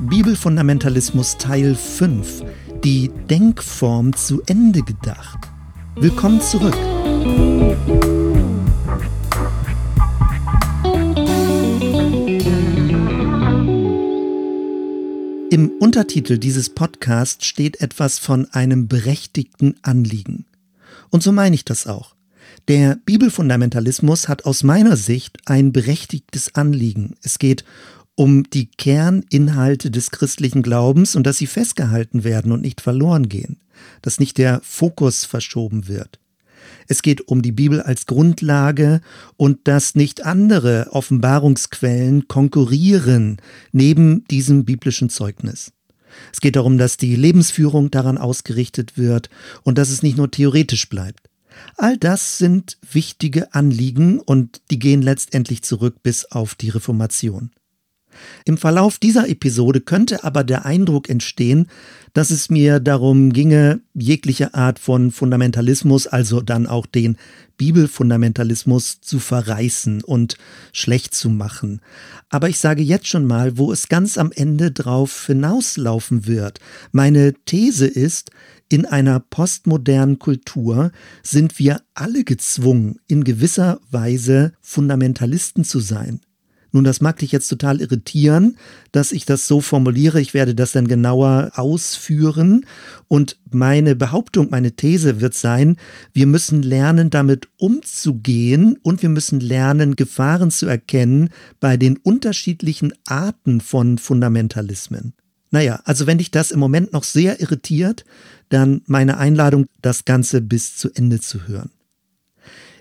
Bibelfundamentalismus Teil 5. Die Denkform zu Ende gedacht. Willkommen zurück. Im Untertitel dieses Podcasts steht etwas von einem berechtigten Anliegen. Und so meine ich das auch. Der Bibelfundamentalismus hat aus meiner Sicht ein berechtigtes Anliegen. Es geht um die Kerninhalte des christlichen Glaubens und dass sie festgehalten werden und nicht verloren gehen, dass nicht der Fokus verschoben wird. Es geht um die Bibel als Grundlage und dass nicht andere Offenbarungsquellen konkurrieren neben diesem biblischen Zeugnis. Es geht darum, dass die Lebensführung daran ausgerichtet wird und dass es nicht nur theoretisch bleibt. All das sind wichtige Anliegen und die gehen letztendlich zurück bis auf die Reformation. Im Verlauf dieser Episode könnte aber der Eindruck entstehen, dass es mir darum ginge, jegliche Art von Fundamentalismus, also dann auch den Bibelfundamentalismus zu verreißen und schlecht zu machen. Aber ich sage jetzt schon mal, wo es ganz am Ende drauf hinauslaufen wird. Meine These ist, in einer postmodernen Kultur sind wir alle gezwungen, in gewisser Weise Fundamentalisten zu sein. Nun, das mag dich jetzt total irritieren, dass ich das so formuliere. Ich werde das dann genauer ausführen. Und meine Behauptung, meine These wird sein, wir müssen lernen, damit umzugehen und wir müssen lernen, Gefahren zu erkennen bei den unterschiedlichen Arten von Fundamentalismen. Naja, also wenn dich das im Moment noch sehr irritiert, dann meine Einladung, das Ganze bis zu Ende zu hören.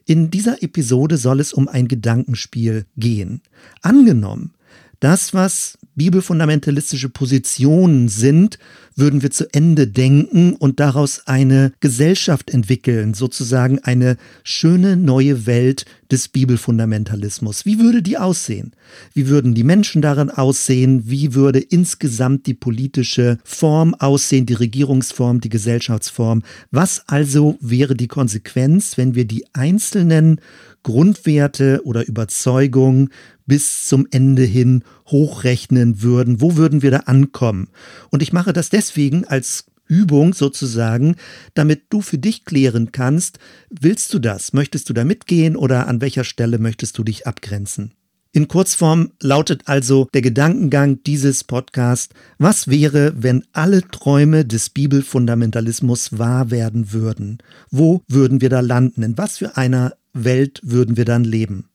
In dieser Episode soll es um ein Gedankenspiel gehen. Angenommen, das, was bibelfundamentalistische Positionen sind, würden wir zu Ende denken und daraus eine Gesellschaft entwickeln, sozusagen eine schöne neue Welt des Bibelfundamentalismus. Wie würde die aussehen? Wie würden die Menschen darin aussehen? Wie würde insgesamt die politische Form aussehen, die Regierungsform, die Gesellschaftsform? Was also wäre die Konsequenz, wenn wir die einzelnen Grundwerte oder Überzeugungen bis zum Ende hin hochrechnen würden. Wo würden wir da ankommen? Und ich mache das deswegen als Übung sozusagen, damit du für dich klären kannst, willst du das? Möchtest du da mitgehen oder an welcher Stelle möchtest du dich abgrenzen? In Kurzform lautet also der Gedankengang dieses Podcasts, was wäre, wenn alle Träume des Bibelfundamentalismus wahr werden würden? Wo würden wir da landen? In was für einer Welt würden wir dann leben?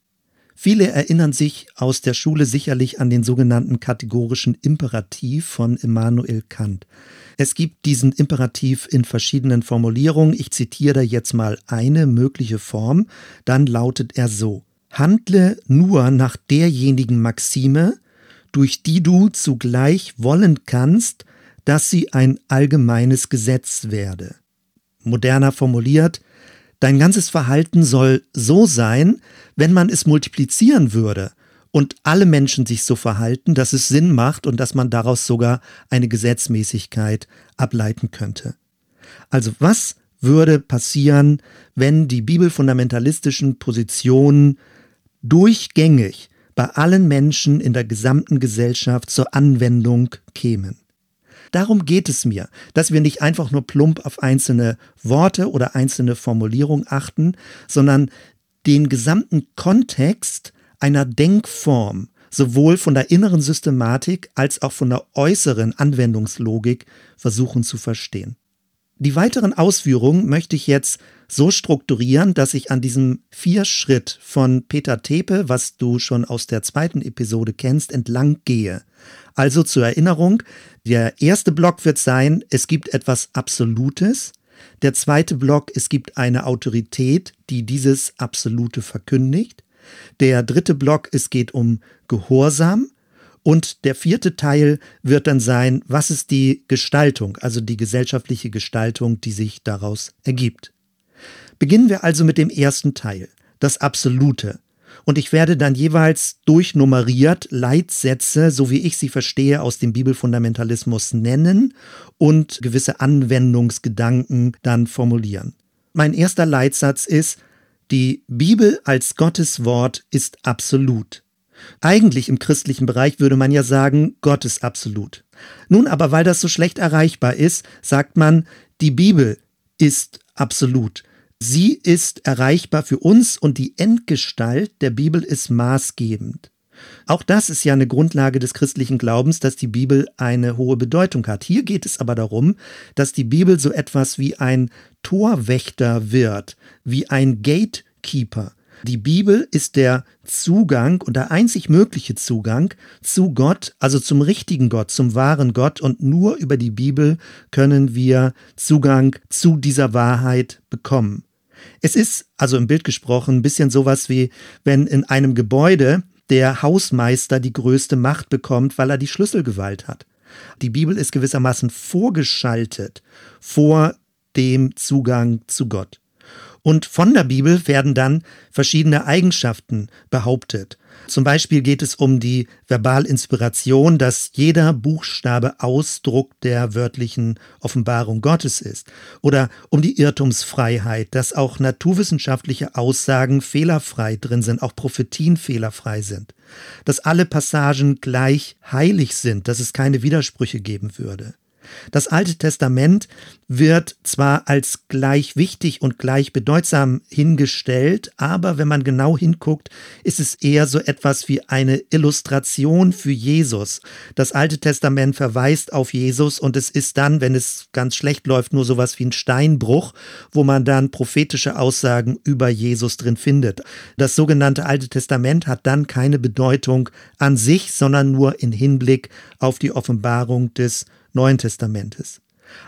Viele erinnern sich aus der Schule sicherlich an den sogenannten kategorischen Imperativ von Immanuel Kant. Es gibt diesen Imperativ in verschiedenen Formulierungen. Ich zitiere da jetzt mal eine mögliche Form. Dann lautet er so. Handle nur nach derjenigen Maxime, durch die du zugleich wollen kannst, dass sie ein allgemeines Gesetz werde. Moderner formuliert, Dein ganzes Verhalten soll so sein, wenn man es multiplizieren würde und alle Menschen sich so verhalten, dass es Sinn macht und dass man daraus sogar eine Gesetzmäßigkeit ableiten könnte. Also was würde passieren, wenn die bibelfundamentalistischen Positionen durchgängig bei allen Menschen in der gesamten Gesellschaft zur Anwendung kämen? Darum geht es mir, dass wir nicht einfach nur plump auf einzelne Worte oder einzelne Formulierungen achten, sondern den gesamten Kontext einer Denkform sowohl von der inneren Systematik als auch von der äußeren Anwendungslogik versuchen zu verstehen. Die weiteren Ausführungen möchte ich jetzt so strukturieren, dass ich an diesem Vier-Schritt von Peter Tepe, was du schon aus der zweiten Episode kennst, entlang gehe. Also zur Erinnerung, der erste Block wird sein, es gibt etwas Absolutes. Der zweite Block, es gibt eine Autorität, die dieses Absolute verkündigt. Der dritte Block, es geht um Gehorsam. Und der vierte Teil wird dann sein, was ist die Gestaltung, also die gesellschaftliche Gestaltung, die sich daraus ergibt. Beginnen wir also mit dem ersten Teil, das Absolute. Und ich werde dann jeweils durchnummeriert Leitsätze, so wie ich sie verstehe, aus dem Bibelfundamentalismus nennen und gewisse Anwendungsgedanken dann formulieren. Mein erster Leitsatz ist, die Bibel als Gottes Wort ist absolut. Eigentlich im christlichen Bereich würde man ja sagen, Gott ist absolut. Nun aber, weil das so schlecht erreichbar ist, sagt man, die Bibel ist absolut. Sie ist erreichbar für uns und die Endgestalt der Bibel ist maßgebend. Auch das ist ja eine Grundlage des christlichen Glaubens, dass die Bibel eine hohe Bedeutung hat. Hier geht es aber darum, dass die Bibel so etwas wie ein Torwächter wird, wie ein Gatekeeper. Die Bibel ist der Zugang und der einzig mögliche Zugang zu Gott, also zum richtigen Gott, zum wahren Gott. Und nur über die Bibel können wir Zugang zu dieser Wahrheit bekommen. Es ist, also im Bild gesprochen, ein bisschen sowas wie, wenn in einem Gebäude der Hausmeister die größte Macht bekommt, weil er die Schlüsselgewalt hat. Die Bibel ist gewissermaßen vorgeschaltet vor dem Zugang zu Gott. Und von der Bibel werden dann verschiedene Eigenschaften behauptet. Zum Beispiel geht es um die Verbalinspiration, dass jeder Buchstabe Ausdruck der wörtlichen Offenbarung Gottes ist. Oder um die Irrtumsfreiheit, dass auch naturwissenschaftliche Aussagen fehlerfrei drin sind, auch Prophetien fehlerfrei sind. Dass alle Passagen gleich heilig sind, dass es keine Widersprüche geben würde. Das Alte Testament wird zwar als gleich wichtig und gleich bedeutsam hingestellt, aber wenn man genau hinguckt, ist es eher so etwas wie eine Illustration für Jesus. Das Alte Testament verweist auf Jesus und es ist dann, wenn es ganz schlecht läuft, nur sowas wie ein Steinbruch, wo man dann prophetische Aussagen über Jesus drin findet. Das sogenannte Alte Testament hat dann keine Bedeutung an sich, sondern nur in Hinblick auf die Offenbarung des Neuen Testamentes.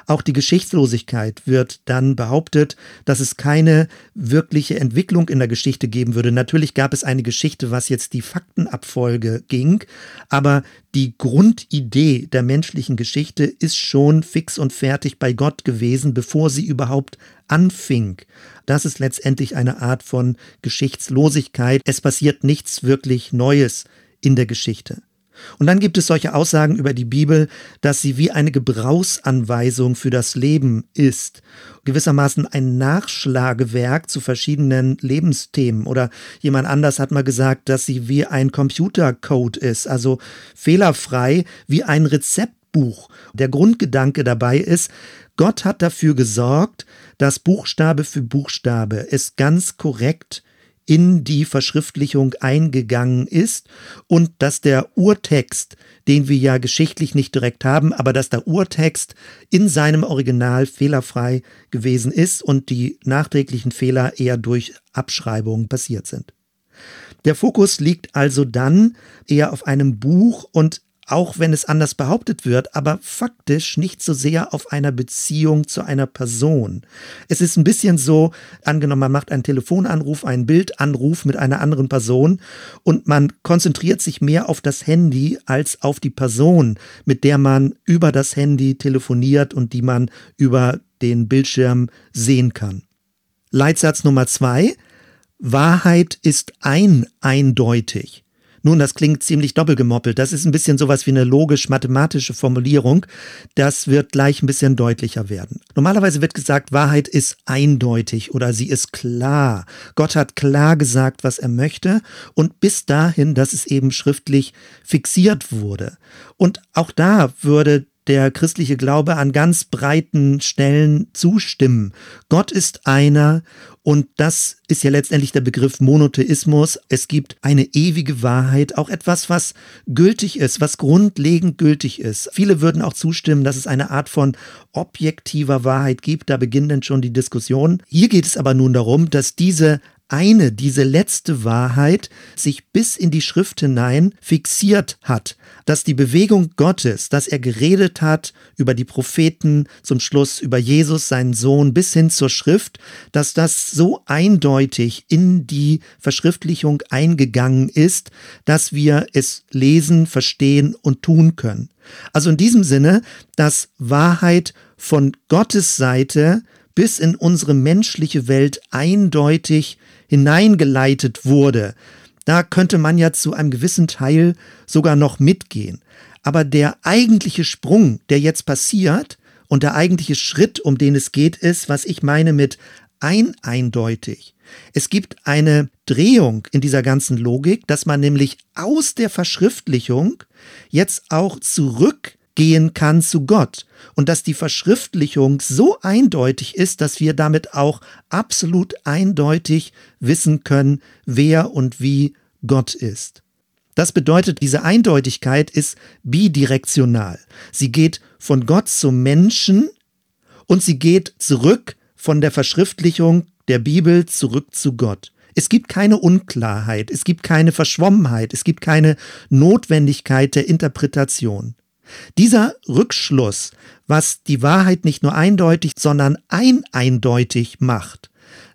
Auch die Geschichtslosigkeit wird dann behauptet, dass es keine wirkliche Entwicklung in der Geschichte geben würde. Natürlich gab es eine Geschichte, was jetzt die Faktenabfolge ging, aber die Grundidee der menschlichen Geschichte ist schon fix und fertig bei Gott gewesen, bevor sie überhaupt anfing. Das ist letztendlich eine Art von Geschichtslosigkeit. Es passiert nichts wirklich Neues in der Geschichte. Und dann gibt es solche Aussagen über die Bibel, dass sie wie eine Gebrauchsanweisung für das Leben ist, gewissermaßen ein Nachschlagewerk zu verschiedenen Lebensthemen. Oder jemand anders hat mal gesagt, dass sie wie ein Computercode ist, also fehlerfrei wie ein Rezeptbuch. Der Grundgedanke dabei ist, Gott hat dafür gesorgt, dass Buchstabe für Buchstabe es ganz korrekt in die Verschriftlichung eingegangen ist und dass der Urtext, den wir ja geschichtlich nicht direkt haben, aber dass der Urtext in seinem Original fehlerfrei gewesen ist und die nachträglichen Fehler eher durch Abschreibungen passiert sind. Der Fokus liegt also dann eher auf einem Buch und auch wenn es anders behauptet wird, aber faktisch nicht so sehr auf einer Beziehung zu einer Person. Es ist ein bisschen so, angenommen, man macht einen Telefonanruf, einen Bildanruf mit einer anderen Person und man konzentriert sich mehr auf das Handy als auf die Person, mit der man über das Handy telefoniert und die man über den Bildschirm sehen kann. Leitsatz Nummer zwei. Wahrheit ist ein eindeutig. Nun, das klingt ziemlich doppelgemoppelt. Das ist ein bisschen sowas wie eine logisch-mathematische Formulierung. Das wird gleich ein bisschen deutlicher werden. Normalerweise wird gesagt, Wahrheit ist eindeutig oder sie ist klar. Gott hat klar gesagt, was er möchte und bis dahin, dass es eben schriftlich fixiert wurde. Und auch da würde der christliche Glaube an ganz breiten Stellen zustimmen. Gott ist einer und das ist ja letztendlich der Begriff Monotheismus. Es gibt eine ewige Wahrheit, auch etwas, was gültig ist, was grundlegend gültig ist. Viele würden auch zustimmen, dass es eine Art von objektiver Wahrheit gibt. Da beginnt dann schon die Diskussion. Hier geht es aber nun darum, dass diese eine, diese letzte Wahrheit sich bis in die Schrift hinein fixiert hat, dass die Bewegung Gottes, dass er geredet hat über die Propheten, zum Schluss über Jesus, seinen Sohn, bis hin zur Schrift, dass das so eindeutig in die Verschriftlichung eingegangen ist, dass wir es lesen, verstehen und tun können. Also in diesem Sinne, dass Wahrheit von Gottes Seite bis in unsere menschliche Welt eindeutig hineingeleitet wurde, da könnte man ja zu einem gewissen Teil sogar noch mitgehen. Aber der eigentliche Sprung, der jetzt passiert, und der eigentliche Schritt, um den es geht, ist, was ich meine mit ein eindeutig. Es gibt eine Drehung in dieser ganzen Logik, dass man nämlich aus der Verschriftlichung jetzt auch zurückgehen kann zu Gott und dass die Verschriftlichung so eindeutig ist, dass wir damit auch absolut eindeutig wissen können, wer und wie Gott ist. Das bedeutet, diese Eindeutigkeit ist bidirektional. Sie geht von Gott zum Menschen und sie geht zurück von der Verschriftlichung der Bibel zurück zu Gott. Es gibt keine Unklarheit, es gibt keine Verschwommenheit, es gibt keine Notwendigkeit der Interpretation. Dieser Rückschluss, was die Wahrheit nicht nur eindeutig, sondern eineindeutig macht,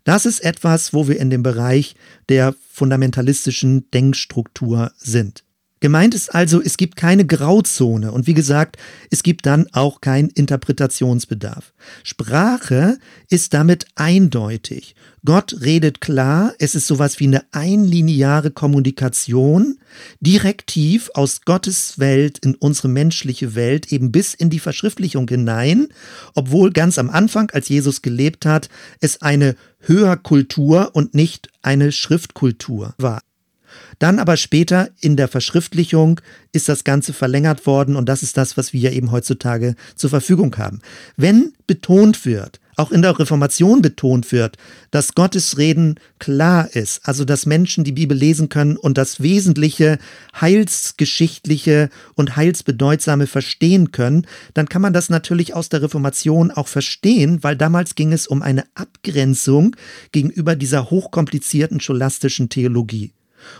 das ist etwas, wo wir in dem Bereich der fundamentalistischen Denkstruktur sind. Gemeint ist also, es gibt keine Grauzone und wie gesagt, es gibt dann auch keinen Interpretationsbedarf. Sprache ist damit eindeutig. Gott redet klar, es ist sowas wie eine einlineare Kommunikation, direktiv aus Gottes Welt in unsere menschliche Welt, eben bis in die Verschriftlichung hinein, obwohl ganz am Anfang, als Jesus gelebt hat, es eine Hörkultur und nicht eine Schriftkultur war. Dann aber später in der Verschriftlichung ist das Ganze verlängert worden und das ist das, was wir eben heutzutage zur Verfügung haben. Wenn betont wird, auch in der Reformation betont wird, dass Gottes Reden klar ist, also dass Menschen die Bibel lesen können und das Wesentliche, Heilsgeschichtliche und Heilsbedeutsame verstehen können, dann kann man das natürlich aus der Reformation auch verstehen, weil damals ging es um eine Abgrenzung gegenüber dieser hochkomplizierten scholastischen Theologie.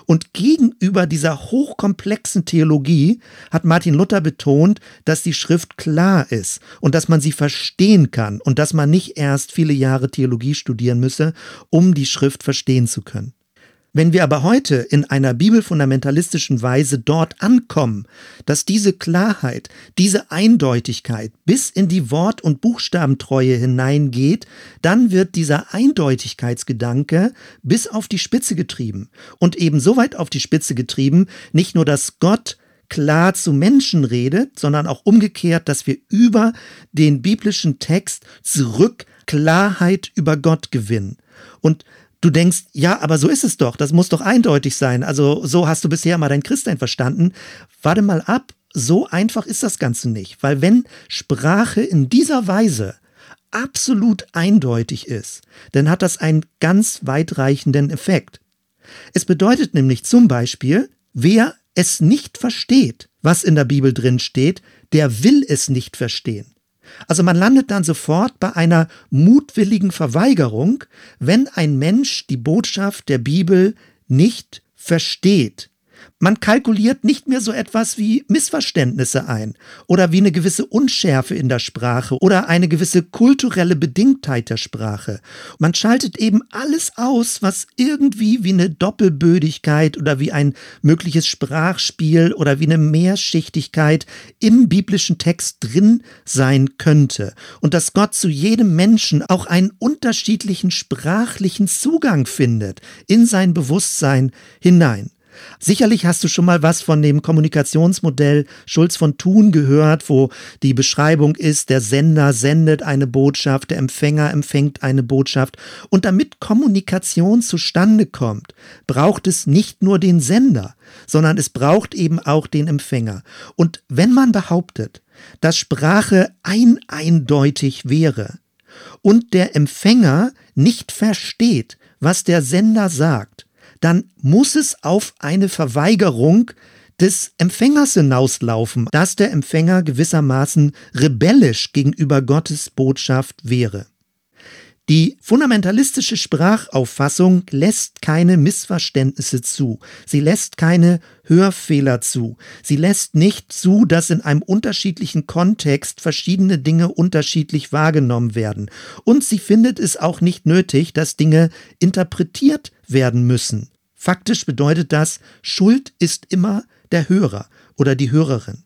Und gegenüber dieser hochkomplexen Theologie hat Martin Luther betont, dass die Schrift klar ist und dass man sie verstehen kann und dass man nicht erst viele Jahre Theologie studieren müsse, um die Schrift verstehen zu können. Wenn wir aber heute in einer bibelfundamentalistischen Weise dort ankommen, dass diese Klarheit, diese Eindeutigkeit bis in die Wort- und Buchstabentreue hineingeht, dann wird dieser Eindeutigkeitsgedanke bis auf die Spitze getrieben. Und eben so weit auf die Spitze getrieben, nicht nur, dass Gott klar zu Menschen redet, sondern auch umgekehrt, dass wir über den biblischen Text zurück Klarheit über Gott gewinnen. Und du denkst, ja, aber so ist es doch, das muss doch eindeutig sein. Also so hast du bisher mal dein Christsein verstanden. Warte mal ab, so einfach ist das Ganze nicht, weil wenn Sprache in dieser Weise absolut eindeutig ist, dann hat das einen ganz weitreichenden Effekt. Es bedeutet nämlich zum Beispiel, wer es nicht versteht, was in der Bibel drin steht, der will es nicht verstehen. Also man landet dann sofort bei einer mutwilligen Verweigerung, wenn ein Mensch die Botschaft der Bibel nicht versteht. Man kalkuliert nicht mehr so etwas wie Missverständnisse ein oder wie eine gewisse Unschärfe in der Sprache oder eine gewisse kulturelle Bedingtheit der Sprache. Man schaltet eben alles aus, was irgendwie wie eine Doppelbödigkeit oder wie ein mögliches Sprachspiel oder wie eine Mehrschichtigkeit im biblischen Text drin sein könnte. Und dass Gott zu jedem Menschen auch einen unterschiedlichen sprachlichen Zugang findet in sein Bewusstsein hinein. Sicherlich hast du schon mal was von dem Kommunikationsmodell Schulz von Thun gehört, wo die Beschreibung ist, der Sender sendet eine Botschaft, der Empfänger empfängt eine Botschaft. Und damit Kommunikation zustande kommt, braucht es nicht nur den Sender, sondern es braucht eben auch den Empfänger. Und wenn man behauptet, dass Sprache ein eindeutig wäre und der Empfänger nicht versteht, was der Sender sagt, dann muss es auf eine Verweigerung des Empfängers hinauslaufen, dass der Empfänger gewissermaßen rebellisch gegenüber Gottes Botschaft wäre. Die fundamentalistische Sprachauffassung lässt keine Missverständnisse zu. Sie lässt keine Hörfehler zu. Sie lässt nicht zu, dass in einem unterschiedlichen Kontext verschiedene Dinge unterschiedlich wahrgenommen werden. Und sie findet es auch nicht nötig, dass Dinge interpretiert werden müssen. Faktisch bedeutet das, Schuld ist immer der Hörer oder die Hörerin.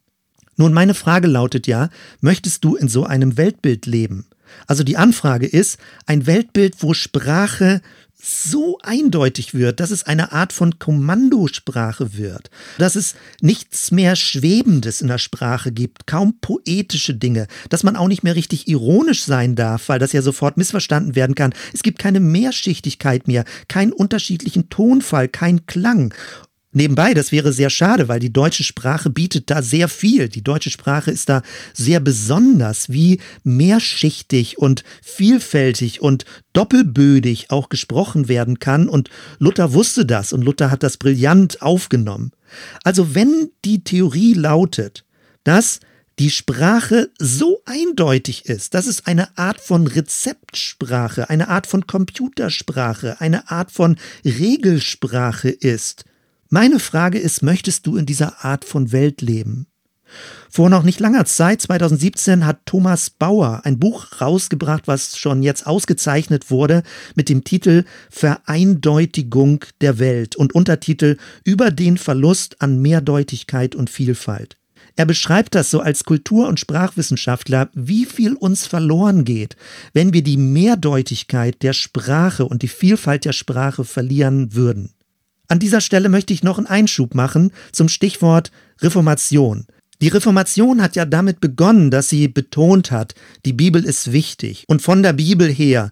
Nun, meine Frage lautet ja, möchtest du in so einem Weltbild leben? Also die Anfrage ist ein Weltbild, wo Sprache so eindeutig wird, dass es eine Art von Kommandosprache wird, dass es nichts mehr Schwebendes in der Sprache gibt, kaum poetische Dinge, dass man auch nicht mehr richtig ironisch sein darf, weil das ja sofort missverstanden werden kann. Es gibt keine Mehrschichtigkeit mehr, keinen unterschiedlichen Tonfall, kein Klang. Nebenbei, das wäre sehr schade, weil die deutsche Sprache bietet da sehr viel. Die deutsche Sprache ist da sehr besonders, wie mehrschichtig und vielfältig und doppelbödig auch gesprochen werden kann. Und Luther wusste das und Luther hat das brillant aufgenommen. Also wenn die Theorie lautet, dass die Sprache so eindeutig ist, dass es eine Art von Rezeptsprache, eine Art von Computersprache, eine Art von Regelsprache ist, meine Frage ist, möchtest du in dieser Art von Welt leben? Vor noch nicht langer Zeit, 2017, hat Thomas Bauer ein Buch rausgebracht, was schon jetzt ausgezeichnet wurde, mit dem Titel Vereindeutigung der Welt und Untertitel Über den Verlust an Mehrdeutigkeit und Vielfalt. Er beschreibt das so als Kultur- und Sprachwissenschaftler, wie viel uns verloren geht, wenn wir die Mehrdeutigkeit der Sprache und die Vielfalt der Sprache verlieren würden. An dieser Stelle möchte ich noch einen Einschub machen zum Stichwort Reformation. Die Reformation hat ja damit begonnen, dass sie betont hat, die Bibel ist wichtig und von der Bibel her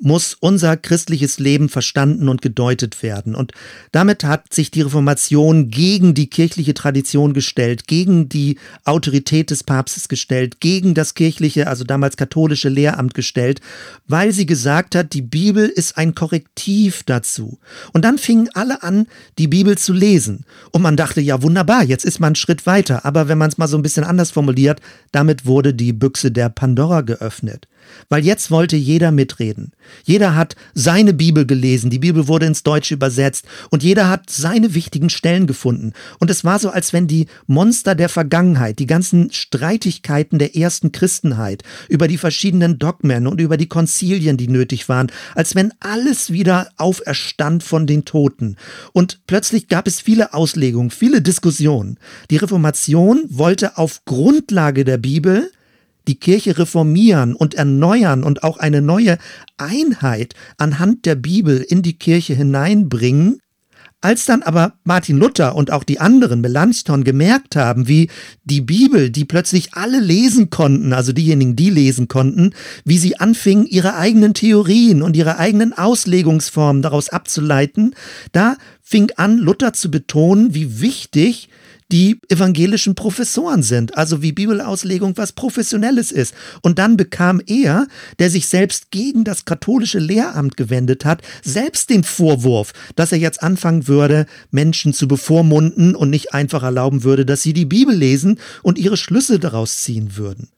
muss unser christliches Leben verstanden und gedeutet werden. Und damit hat sich die Reformation gegen die kirchliche Tradition gestellt, gegen die Autorität des Papstes gestellt, gegen das kirchliche, also damals katholische Lehramt gestellt, weil sie gesagt hat, die Bibel ist ein Korrektiv dazu. Und dann fingen alle an, die Bibel zu lesen. Und man dachte, ja wunderbar, jetzt ist man einen Schritt weiter. Aber wenn man es mal so ein bisschen anders formuliert, damit wurde die Büchse der Pandora geöffnet. Weil jetzt wollte jeder mitreden. Jeder hat seine Bibel gelesen, die Bibel wurde ins Deutsche übersetzt und jeder hat seine wichtigen Stellen gefunden. Und es war so, als wenn die Monster der Vergangenheit, die ganzen Streitigkeiten der ersten Christenheit über die verschiedenen Dogmen und über die Konzilien, die nötig waren, als wenn alles wieder auferstand von den Toten. Und plötzlich gab es viele Auslegungen, viele Diskussionen. Die Reformation wollte auf Grundlage der Bibel die Kirche reformieren und erneuern und auch eine neue Einheit anhand der Bibel in die Kirche hineinbringen, als dann aber Martin Luther und auch die anderen Melanchthon gemerkt haben, wie die Bibel, die plötzlich alle lesen konnten, also diejenigen, die lesen konnten, wie sie anfingen, ihre eigenen Theorien und ihre eigenen Auslegungsformen daraus abzuleiten, da fing an, Luther zu betonen, wie wichtig die evangelischen Professoren sind, also wie Bibelauslegung was Professionelles ist. Und dann bekam er, der sich selbst gegen das katholische Lehramt gewendet hat, selbst den Vorwurf, dass er jetzt anfangen würde, Menschen zu bevormunden und nicht einfach erlauben würde, dass sie die Bibel lesen und ihre Schlüsse daraus ziehen würden.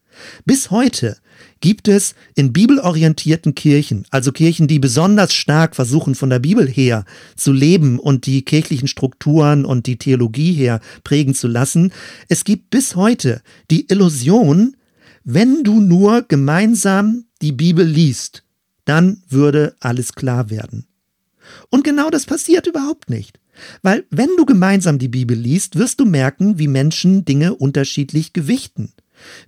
Bis heute gibt es in bibelorientierten Kirchen, also Kirchen, die besonders stark versuchen, von der Bibel her zu leben und die kirchlichen Strukturen und die Theologie her prägen zu lassen, es gibt bis heute die Illusion, wenn du nur gemeinsam die Bibel liest, dann würde alles klar werden. Und genau das passiert überhaupt nicht. Weil wenn du gemeinsam die Bibel liest, wirst du merken, wie Menschen Dinge unterschiedlich gewichten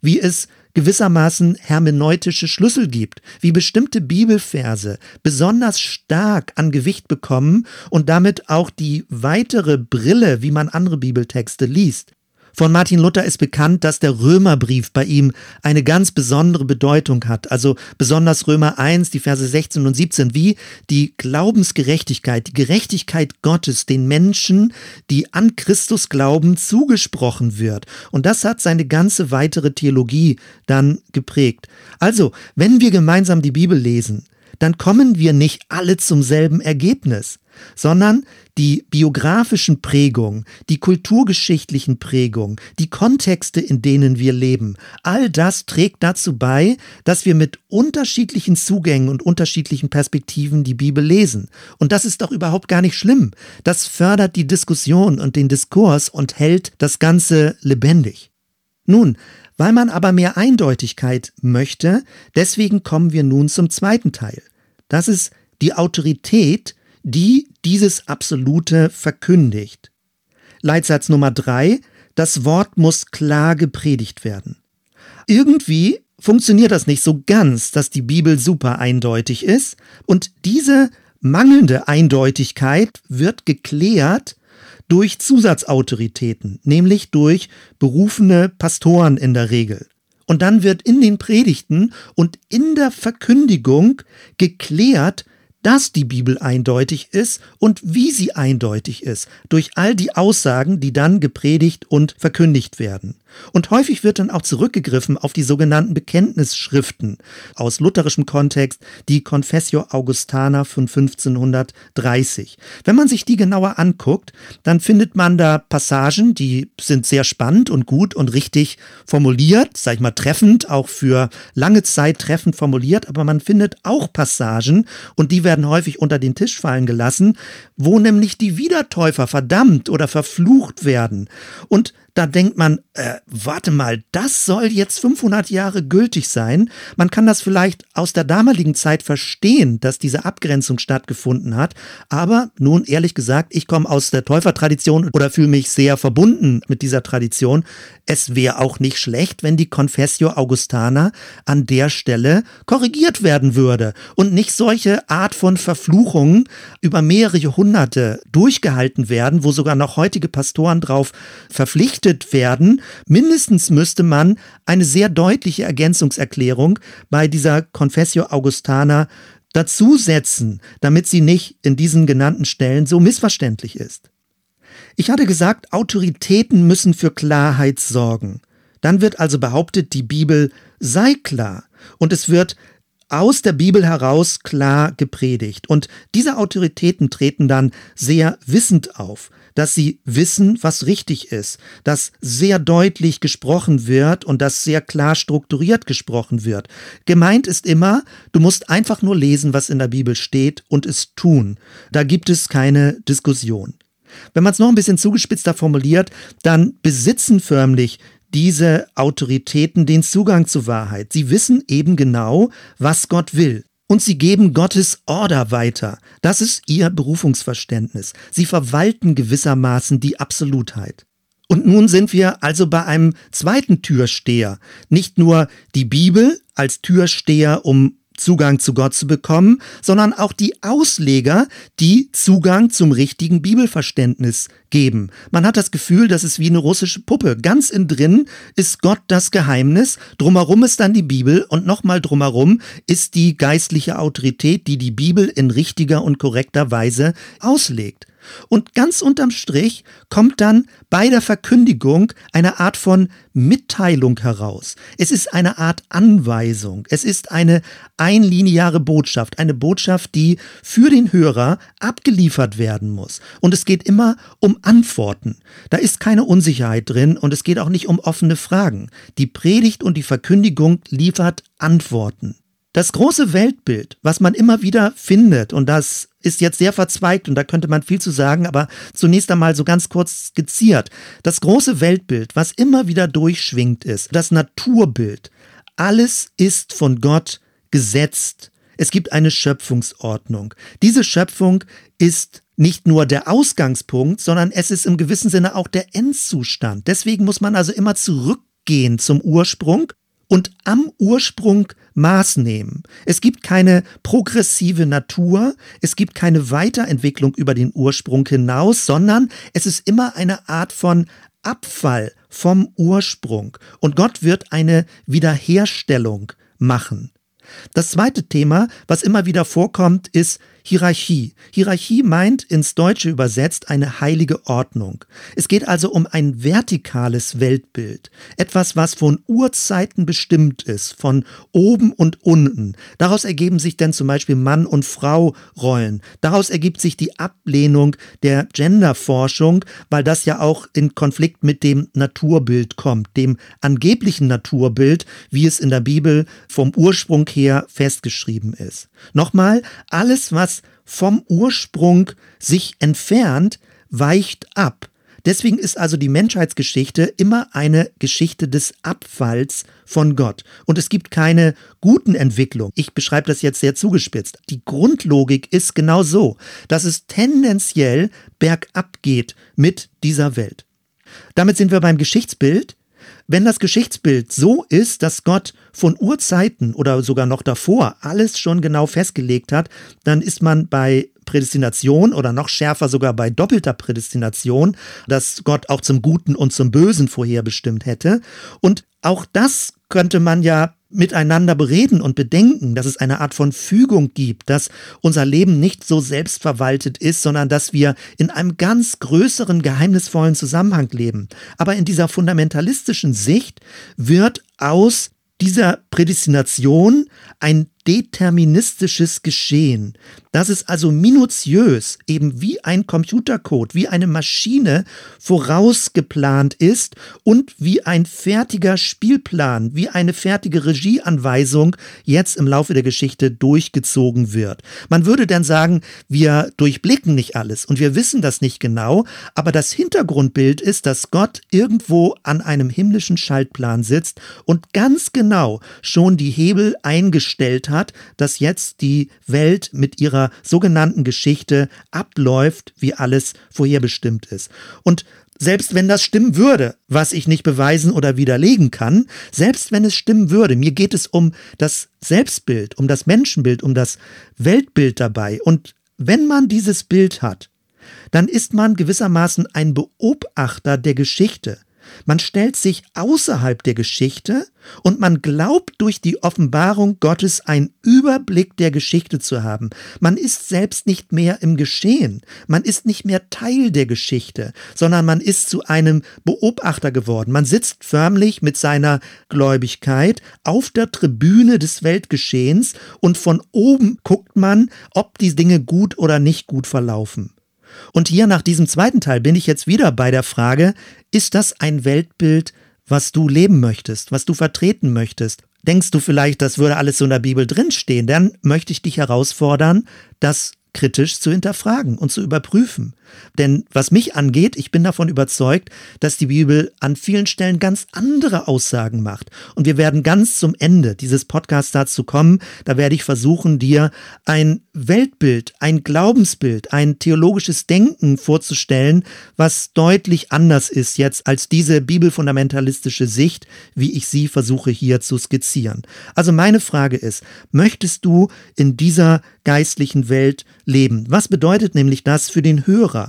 wie es gewissermaßen hermeneutische Schlüssel gibt, wie bestimmte Bibelverse besonders stark an Gewicht bekommen und damit auch die weitere Brille, wie man andere Bibeltexte liest. Von Martin Luther ist bekannt, dass der Römerbrief bei ihm eine ganz besondere Bedeutung hat. Also besonders Römer 1, die Verse 16 und 17, wie die Glaubensgerechtigkeit, die Gerechtigkeit Gottes den Menschen, die an Christus glauben, zugesprochen wird. Und das hat seine ganze weitere Theologie dann geprägt. Also, wenn wir gemeinsam die Bibel lesen, dann kommen wir nicht alle zum selben Ergebnis sondern die biografischen Prägungen, die kulturgeschichtlichen Prägungen, die Kontexte, in denen wir leben, all das trägt dazu bei, dass wir mit unterschiedlichen Zugängen und unterschiedlichen Perspektiven die Bibel lesen. Und das ist doch überhaupt gar nicht schlimm. Das fördert die Diskussion und den Diskurs und hält das Ganze lebendig. Nun, weil man aber mehr Eindeutigkeit möchte, deswegen kommen wir nun zum zweiten Teil. Das ist die Autorität, die dieses Absolute verkündigt. Leitsatz Nummer drei, das Wort muss klar gepredigt werden. Irgendwie funktioniert das nicht so ganz, dass die Bibel super eindeutig ist und diese mangelnde Eindeutigkeit wird geklärt durch Zusatzautoritäten, nämlich durch berufene Pastoren in der Regel. Und dann wird in den Predigten und in der Verkündigung geklärt, dass die Bibel eindeutig ist und wie sie eindeutig ist, durch all die Aussagen, die dann gepredigt und verkündigt werden. Und häufig wird dann auch zurückgegriffen auf die sogenannten Bekenntnisschriften aus lutherischem Kontext, die Confessio Augustana von 1530. Wenn man sich die genauer anguckt, dann findet man da Passagen, die sind sehr spannend und gut und richtig formuliert, sag ich mal treffend, auch für lange Zeit treffend formuliert, aber man findet auch Passagen und die werden häufig unter den Tisch fallen gelassen, wo nämlich die Wiedertäufer verdammt oder verflucht werden. Und da denkt man, äh, warte mal, das soll jetzt 500 Jahre gültig sein. Man kann das vielleicht aus der damaligen Zeit verstehen, dass diese Abgrenzung stattgefunden hat. Aber nun ehrlich gesagt, ich komme aus der Täufertradition oder fühle mich sehr verbunden mit dieser Tradition. Es wäre auch nicht schlecht, wenn die Confessio Augustana an der Stelle korrigiert werden würde und nicht solche Art von Verfluchungen über mehrere Jahrhunderte durchgehalten werden, wo sogar noch heutige Pastoren drauf verpflichtet verpflichtet werden. Mindestens müsste man eine sehr deutliche Ergänzungserklärung bei dieser Confessio Augustana dazusetzen, damit sie nicht in diesen genannten Stellen so missverständlich ist. Ich hatte gesagt, Autoritäten müssen für Klarheit sorgen. Dann wird also behauptet, die Bibel sei klar und es wird aus der Bibel heraus klar gepredigt. Und diese Autoritäten treten dann sehr wissend auf dass sie wissen, was richtig ist, dass sehr deutlich gesprochen wird und dass sehr klar strukturiert gesprochen wird. Gemeint ist immer, du musst einfach nur lesen, was in der Bibel steht und es tun. Da gibt es keine Diskussion. Wenn man es noch ein bisschen zugespitzter formuliert, dann besitzen förmlich diese Autoritäten den Zugang zur Wahrheit. Sie wissen eben genau, was Gott will. Und sie geben Gottes Order weiter. Das ist ihr Berufungsverständnis. Sie verwalten gewissermaßen die Absolutheit. Und nun sind wir also bei einem zweiten Türsteher. Nicht nur die Bibel als Türsteher, um Zugang zu Gott zu bekommen, sondern auch die Ausleger, die Zugang zum richtigen Bibelverständnis geben. Man hat das Gefühl, das ist wie eine russische Puppe. Ganz innen drin ist Gott das Geheimnis, drumherum ist dann die Bibel und nochmal drumherum ist die geistliche Autorität, die die Bibel in richtiger und korrekter Weise auslegt. Und ganz unterm Strich kommt dann bei der Verkündigung eine Art von Mitteilung heraus. Es ist eine Art Anweisung. Es ist eine einlineare Botschaft. Eine Botschaft, die für den Hörer abgeliefert werden muss. Und es geht immer um Antworten. Da ist keine Unsicherheit drin und es geht auch nicht um offene Fragen. Die Predigt und die Verkündigung liefert Antworten. Das große Weltbild, was man immer wieder findet, und das ist jetzt sehr verzweigt und da könnte man viel zu sagen, aber zunächst einmal so ganz kurz skizziert. Das große Weltbild, was immer wieder durchschwingt ist, das Naturbild. Alles ist von Gott gesetzt. Es gibt eine Schöpfungsordnung. Diese Schöpfung ist nicht nur der Ausgangspunkt, sondern es ist im gewissen Sinne auch der Endzustand. Deswegen muss man also immer zurückgehen zum Ursprung und am Ursprung Maß nehmen. Es gibt keine progressive Natur, es gibt keine Weiterentwicklung über den Ursprung hinaus, sondern es ist immer eine Art von Abfall vom Ursprung. Und Gott wird eine Wiederherstellung machen. Das zweite Thema, was immer wieder vorkommt, ist Hierarchie. Hierarchie meint ins Deutsche übersetzt eine heilige Ordnung. Es geht also um ein vertikales Weltbild. Etwas, was von Urzeiten bestimmt ist, von oben und unten. Daraus ergeben sich dann zum Beispiel Mann- und Frau-Rollen. Daraus ergibt sich die Ablehnung der Genderforschung, weil das ja auch in Konflikt mit dem Naturbild kommt, dem angeblichen Naturbild, wie es in der Bibel vom Ursprung her festgeschrieben ist. Nochmal, alles, was vom Ursprung sich entfernt, weicht ab. Deswegen ist also die Menschheitsgeschichte immer eine Geschichte des Abfalls von Gott. Und es gibt keine guten Entwicklungen. Ich beschreibe das jetzt sehr zugespitzt. Die Grundlogik ist genau so, dass es tendenziell bergab geht mit dieser Welt. Damit sind wir beim Geschichtsbild. Wenn das Geschichtsbild so ist, dass Gott von Urzeiten oder sogar noch davor alles schon genau festgelegt hat, dann ist man bei Prädestination oder noch schärfer sogar bei doppelter Prädestination, dass Gott auch zum Guten und zum Bösen vorherbestimmt hätte. Und auch das könnte man ja miteinander bereden und bedenken, dass es eine Art von Fügung gibt, dass unser Leben nicht so selbstverwaltet ist, sondern dass wir in einem ganz größeren, geheimnisvollen Zusammenhang leben. Aber in dieser fundamentalistischen Sicht wird aus dieser Prädestination ein deterministisches Geschehen. Das ist also minutiös, eben wie ein Computercode, wie eine Maschine vorausgeplant ist und wie ein fertiger Spielplan, wie eine fertige Regieanweisung jetzt im Laufe der Geschichte durchgezogen wird. Man würde dann sagen, wir durchblicken nicht alles und wir wissen das nicht genau, aber das Hintergrundbild ist, dass Gott irgendwo an einem himmlischen Schaltplan sitzt und ganz genau schon die Hebel eingestellt hat, hat, dass jetzt die Welt mit ihrer sogenannten Geschichte abläuft, wie alles vorherbestimmt ist. Und selbst wenn das stimmen würde, was ich nicht beweisen oder widerlegen kann, selbst wenn es stimmen würde, mir geht es um das Selbstbild, um das Menschenbild, um das Weltbild dabei. Und wenn man dieses Bild hat, dann ist man gewissermaßen ein Beobachter der Geschichte. Man stellt sich außerhalb der Geschichte und man glaubt durch die Offenbarung Gottes einen Überblick der Geschichte zu haben. Man ist selbst nicht mehr im Geschehen. Man ist nicht mehr Teil der Geschichte, sondern man ist zu einem Beobachter geworden. Man sitzt förmlich mit seiner Gläubigkeit auf der Tribüne des Weltgeschehens und von oben guckt man, ob die Dinge gut oder nicht gut verlaufen. Und hier nach diesem zweiten Teil bin ich jetzt wieder bei der Frage, ist das ein Weltbild, was du leben möchtest, was du vertreten möchtest? Denkst du vielleicht, das würde alles so in der Bibel drinstehen? Dann möchte ich dich herausfordern, das kritisch zu hinterfragen und zu überprüfen. Denn was mich angeht, ich bin davon überzeugt, dass die Bibel an vielen Stellen ganz andere Aussagen macht. Und wir werden ganz zum Ende dieses Podcasts dazu kommen. Da werde ich versuchen, dir ein Weltbild, ein Glaubensbild, ein theologisches Denken vorzustellen, was deutlich anders ist jetzt als diese bibelfundamentalistische Sicht, wie ich sie versuche hier zu skizzieren. Also meine Frage ist, möchtest du in dieser geistlichen Welt leben. Was bedeutet nämlich das für den Hörer?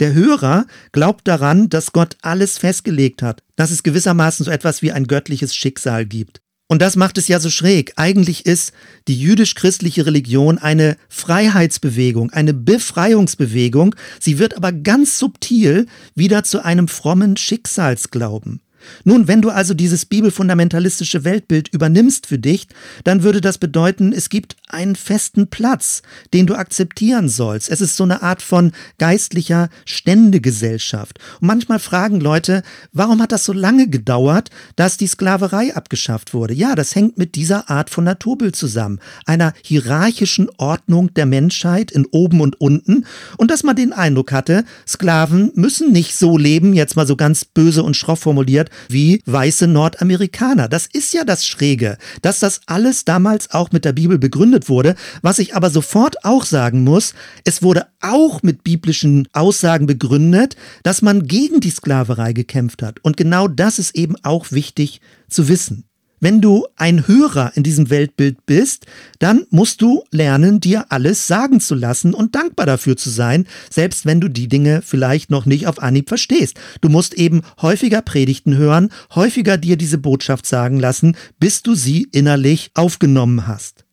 Der Hörer glaubt daran, dass Gott alles festgelegt hat, dass es gewissermaßen so etwas wie ein göttliches Schicksal gibt. Und das macht es ja so schräg. Eigentlich ist die jüdisch-christliche Religion eine Freiheitsbewegung, eine Befreiungsbewegung. Sie wird aber ganz subtil wieder zu einem frommen Schicksalsglauben. Nun, wenn du also dieses bibelfundamentalistische Weltbild übernimmst für dich, dann würde das bedeuten, es gibt einen festen Platz, den du akzeptieren sollst. Es ist so eine Art von geistlicher Ständegesellschaft. Und manchmal fragen Leute, warum hat das so lange gedauert, dass die Sklaverei abgeschafft wurde? Ja, das hängt mit dieser Art von Naturbild zusammen, einer hierarchischen Ordnung der Menschheit in oben und unten und dass man den Eindruck hatte, Sklaven müssen nicht so leben, jetzt mal so ganz böse und schroff formuliert, wie weiße Nordamerikaner. Das ist ja das Schräge, dass das alles damals auch mit der Bibel begründet wurde. Was ich aber sofort auch sagen muss, es wurde auch mit biblischen Aussagen begründet, dass man gegen die Sklaverei gekämpft hat. Und genau das ist eben auch wichtig zu wissen. Wenn du ein Hörer in diesem Weltbild bist, dann musst du lernen, dir alles sagen zu lassen und dankbar dafür zu sein, selbst wenn du die Dinge vielleicht noch nicht auf Anhieb verstehst. Du musst eben häufiger Predigten hören, häufiger dir diese Botschaft sagen lassen, bis du sie innerlich aufgenommen hast.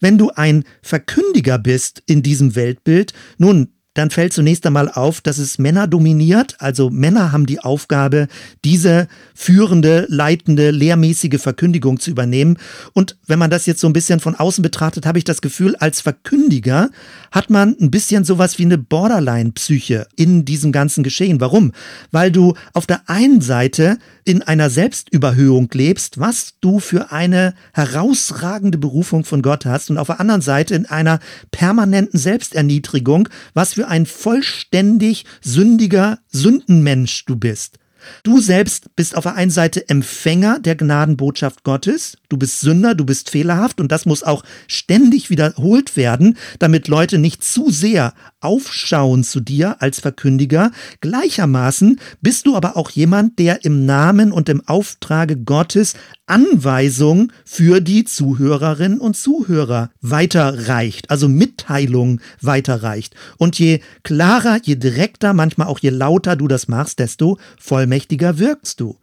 Wenn du ein Verkündiger bist in diesem Weltbild, nun, dann fällt zunächst einmal auf, dass es Männer dominiert. Also Männer haben die Aufgabe, diese führende, leitende, lehrmäßige Verkündigung zu übernehmen. Und wenn man das jetzt so ein bisschen von außen betrachtet, habe ich das Gefühl, als Verkündiger hat man ein bisschen sowas wie eine Borderline-Psyche in diesem ganzen Geschehen. Warum? Weil du auf der einen Seite in einer Selbstüberhöhung lebst, was du für eine herausragende Berufung von Gott hast und auf der anderen Seite in einer permanenten Selbsterniedrigung, was für ein vollständig sündiger Sündenmensch du bist. Du selbst bist auf der einen Seite Empfänger der Gnadenbotschaft Gottes, du bist Sünder, du bist fehlerhaft und das muss auch ständig wiederholt werden, damit Leute nicht zu sehr aufschauen zu dir als Verkündiger. Gleichermaßen bist du aber auch jemand, der im Namen und im Auftrage Gottes Anweisungen für die Zuhörerinnen und Zuhörer weiterreicht, also Mitteilungen weiterreicht. Und je klarer, je direkter, manchmal auch je lauter du das machst, desto vollmächtiger wirkst du.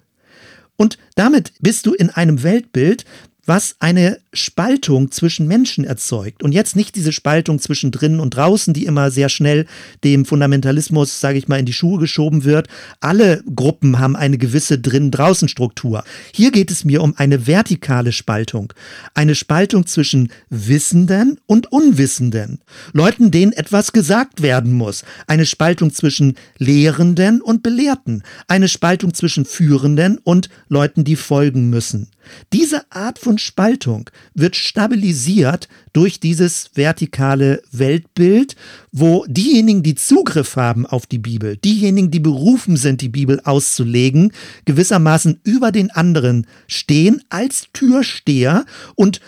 Und damit bist du in einem Weltbild, was eine Spaltung zwischen Menschen erzeugt. Und jetzt nicht diese Spaltung zwischen drinnen und draußen, die immer sehr schnell dem Fundamentalismus, sage ich mal, in die Schuhe geschoben wird. Alle Gruppen haben eine gewisse drinnen-draußen-Struktur. Hier geht es mir um eine vertikale Spaltung. Eine Spaltung zwischen Wissenden und Unwissenden. Leuten, denen etwas gesagt werden muss. Eine Spaltung zwischen Lehrenden und Belehrten. Eine Spaltung zwischen Führenden und Leuten, die folgen müssen. Diese Art von Spaltung wird stabilisiert durch dieses vertikale Weltbild, wo diejenigen, die Zugriff haben auf die Bibel, diejenigen, die berufen sind, die Bibel auszulegen, gewissermaßen über den anderen stehen als Türsteher und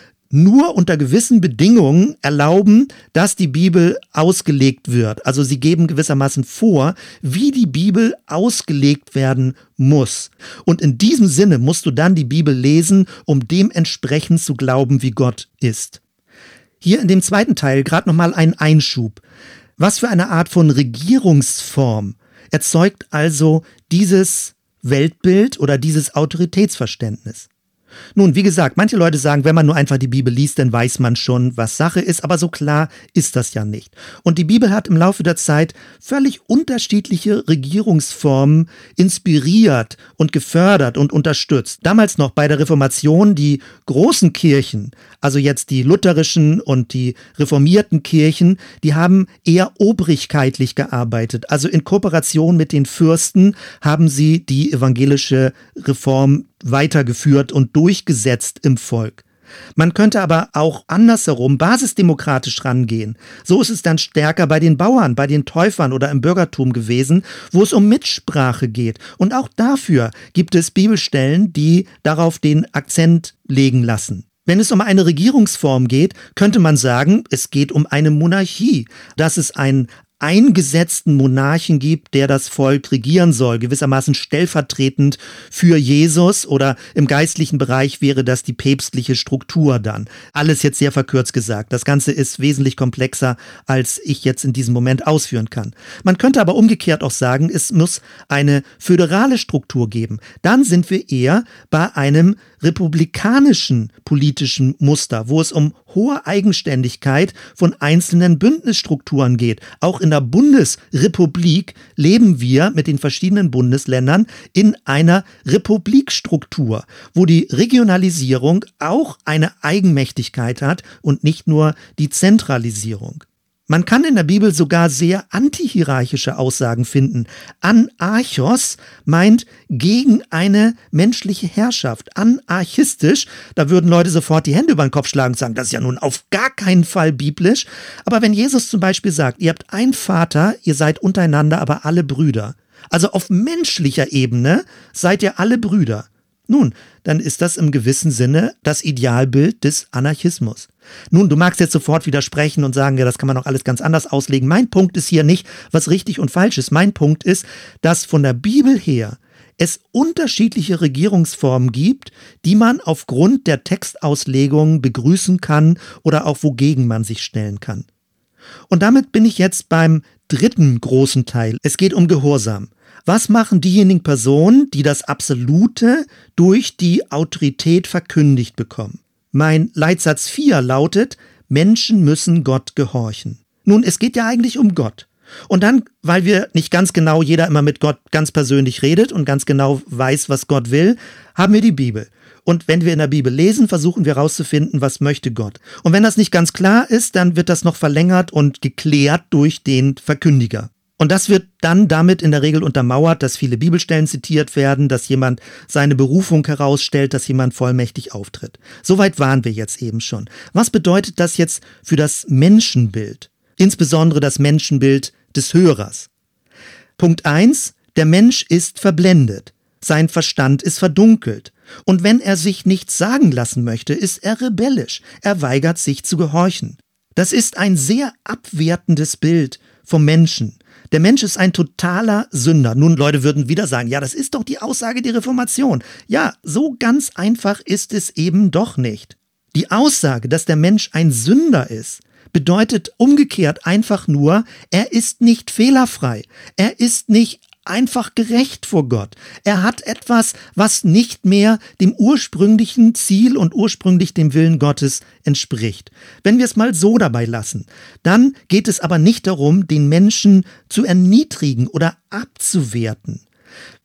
nur unter gewissen Bedingungen erlauben, dass die Bibel ausgelegt wird. Also sie geben gewissermaßen vor, wie die Bibel ausgelegt werden muss. Und in diesem Sinne musst du dann die Bibel lesen, um dementsprechend zu glauben, wie Gott ist. Hier in dem zweiten Teil gerade nochmal ein Einschub. Was für eine Art von Regierungsform erzeugt also dieses Weltbild oder dieses Autoritätsverständnis? Nun, wie gesagt, manche Leute sagen, wenn man nur einfach die Bibel liest, dann weiß man schon, was Sache ist, aber so klar ist das ja nicht. Und die Bibel hat im Laufe der Zeit völlig unterschiedliche Regierungsformen inspiriert und gefördert und unterstützt. Damals noch bei der Reformation die großen Kirchen, also jetzt die lutherischen und die reformierten Kirchen, die haben eher obrigkeitlich gearbeitet. Also in Kooperation mit den Fürsten haben sie die evangelische Reform weitergeführt und durchgesetzt im Volk. Man könnte aber auch andersherum basisdemokratisch rangehen. So ist es dann stärker bei den Bauern, bei den Täufern oder im Bürgertum gewesen, wo es um Mitsprache geht. Und auch dafür gibt es Bibelstellen, die darauf den Akzent legen lassen. Wenn es um eine Regierungsform geht, könnte man sagen, es geht um eine Monarchie, dass es ein eingesetzten Monarchen gibt, der das Volk regieren soll, gewissermaßen stellvertretend für Jesus oder im geistlichen Bereich wäre das die päpstliche Struktur dann. Alles jetzt sehr verkürzt gesagt. Das Ganze ist wesentlich komplexer, als ich jetzt in diesem Moment ausführen kann. Man könnte aber umgekehrt auch sagen, es muss eine föderale Struktur geben. Dann sind wir eher bei einem republikanischen politischen Muster, wo es um hohe Eigenständigkeit von einzelnen Bündnisstrukturen geht. Auch in der Bundesrepublik leben wir mit den verschiedenen Bundesländern in einer Republikstruktur, wo die Regionalisierung auch eine Eigenmächtigkeit hat und nicht nur die Zentralisierung. Man kann in der Bibel sogar sehr antihierarchische Aussagen finden. Anarchos meint gegen eine menschliche Herrschaft. Anarchistisch, da würden Leute sofort die Hände über den Kopf schlagen und sagen, das ist ja nun auf gar keinen Fall biblisch. Aber wenn Jesus zum Beispiel sagt, ihr habt einen Vater, ihr seid untereinander aber alle Brüder. Also auf menschlicher Ebene seid ihr alle Brüder. Nun, dann ist das im gewissen Sinne das Idealbild des Anarchismus. Nun, du magst jetzt sofort widersprechen und sagen, ja, das kann man auch alles ganz anders auslegen. Mein Punkt ist hier nicht, was richtig und falsch ist. Mein Punkt ist, dass von der Bibel her es unterschiedliche Regierungsformen gibt, die man aufgrund der Textauslegung begrüßen kann oder auch wogegen man sich stellen kann. Und damit bin ich jetzt beim dritten großen Teil. Es geht um Gehorsam. Was machen diejenigen Personen, die das Absolute durch die Autorität verkündigt bekommen? Mein Leitsatz 4 lautet, Menschen müssen Gott gehorchen. Nun, es geht ja eigentlich um Gott. Und dann, weil wir nicht ganz genau jeder immer mit Gott ganz persönlich redet und ganz genau weiß, was Gott will, haben wir die Bibel. Und wenn wir in der Bibel lesen, versuchen wir herauszufinden, was möchte Gott. Und wenn das nicht ganz klar ist, dann wird das noch verlängert und geklärt durch den Verkündiger. Und das wird dann damit in der Regel untermauert, dass viele Bibelstellen zitiert werden, dass jemand seine Berufung herausstellt, dass jemand vollmächtig auftritt. Soweit waren wir jetzt eben schon. Was bedeutet das jetzt für das Menschenbild? Insbesondere das Menschenbild des Hörers. Punkt eins: Der Mensch ist verblendet. Sein Verstand ist verdunkelt. Und wenn er sich nichts sagen lassen möchte, ist er rebellisch. Er weigert sich zu gehorchen. Das ist ein sehr abwertendes Bild vom Menschen. Der Mensch ist ein totaler Sünder. Nun, Leute würden wieder sagen, ja, das ist doch die Aussage der Reformation. Ja, so ganz einfach ist es eben doch nicht. Die Aussage, dass der Mensch ein Sünder ist, bedeutet umgekehrt einfach nur, er ist nicht fehlerfrei. Er ist nicht einfach gerecht vor Gott. Er hat etwas, was nicht mehr dem ursprünglichen Ziel und ursprünglich dem Willen Gottes entspricht. Wenn wir es mal so dabei lassen, dann geht es aber nicht darum, den Menschen zu erniedrigen oder abzuwerten.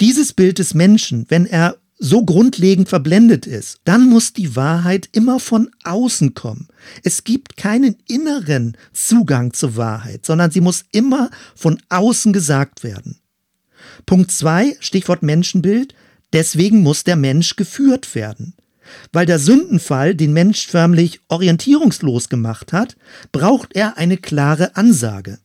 Dieses Bild des Menschen, wenn er so grundlegend verblendet ist, dann muss die Wahrheit immer von außen kommen. Es gibt keinen inneren Zugang zur Wahrheit, sondern sie muss immer von außen gesagt werden. Punkt 2, Stichwort Menschenbild, deswegen muss der Mensch geführt werden. Weil der Sündenfall den Mensch förmlich orientierungslos gemacht hat, braucht er eine klare Ansage.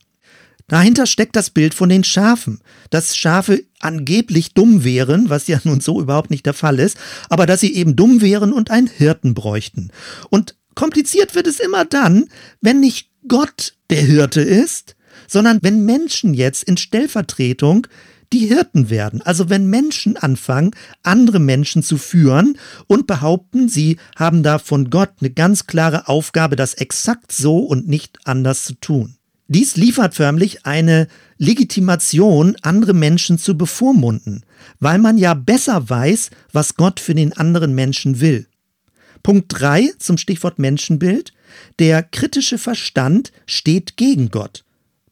Dahinter steckt das Bild von den Schafen, dass Schafe angeblich dumm wären, was ja nun so überhaupt nicht der Fall ist, aber dass sie eben dumm wären und einen Hirten bräuchten. Und kompliziert wird es immer dann, wenn nicht Gott der Hirte ist, sondern wenn Menschen jetzt in Stellvertretung die Hirten werden. Also wenn Menschen anfangen, andere Menschen zu führen und behaupten, sie haben da von Gott eine ganz klare Aufgabe, das exakt so und nicht anders zu tun. Dies liefert förmlich eine Legitimation, andere Menschen zu bevormunden, weil man ja besser weiß, was Gott für den anderen Menschen will. Punkt 3 zum Stichwort Menschenbild. Der kritische Verstand steht gegen Gott.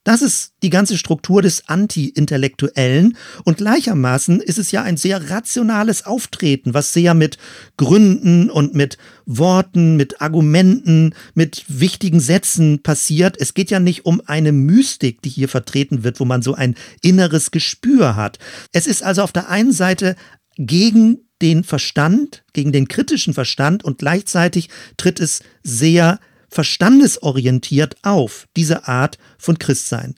Das ist die ganze Struktur des Anti-Intellektuellen und gleichermaßen ist es ja ein sehr rationales Auftreten, was sehr mit Gründen und mit Worten, mit Argumenten, mit wichtigen Sätzen passiert. Es geht ja nicht um eine Mystik, die hier vertreten wird, wo man so ein inneres Gespür hat. Es ist also auf der einen Seite gegen den Verstand, gegen den kritischen Verstand und gleichzeitig tritt es sehr verstandesorientiert auf, diese Art von Christsein.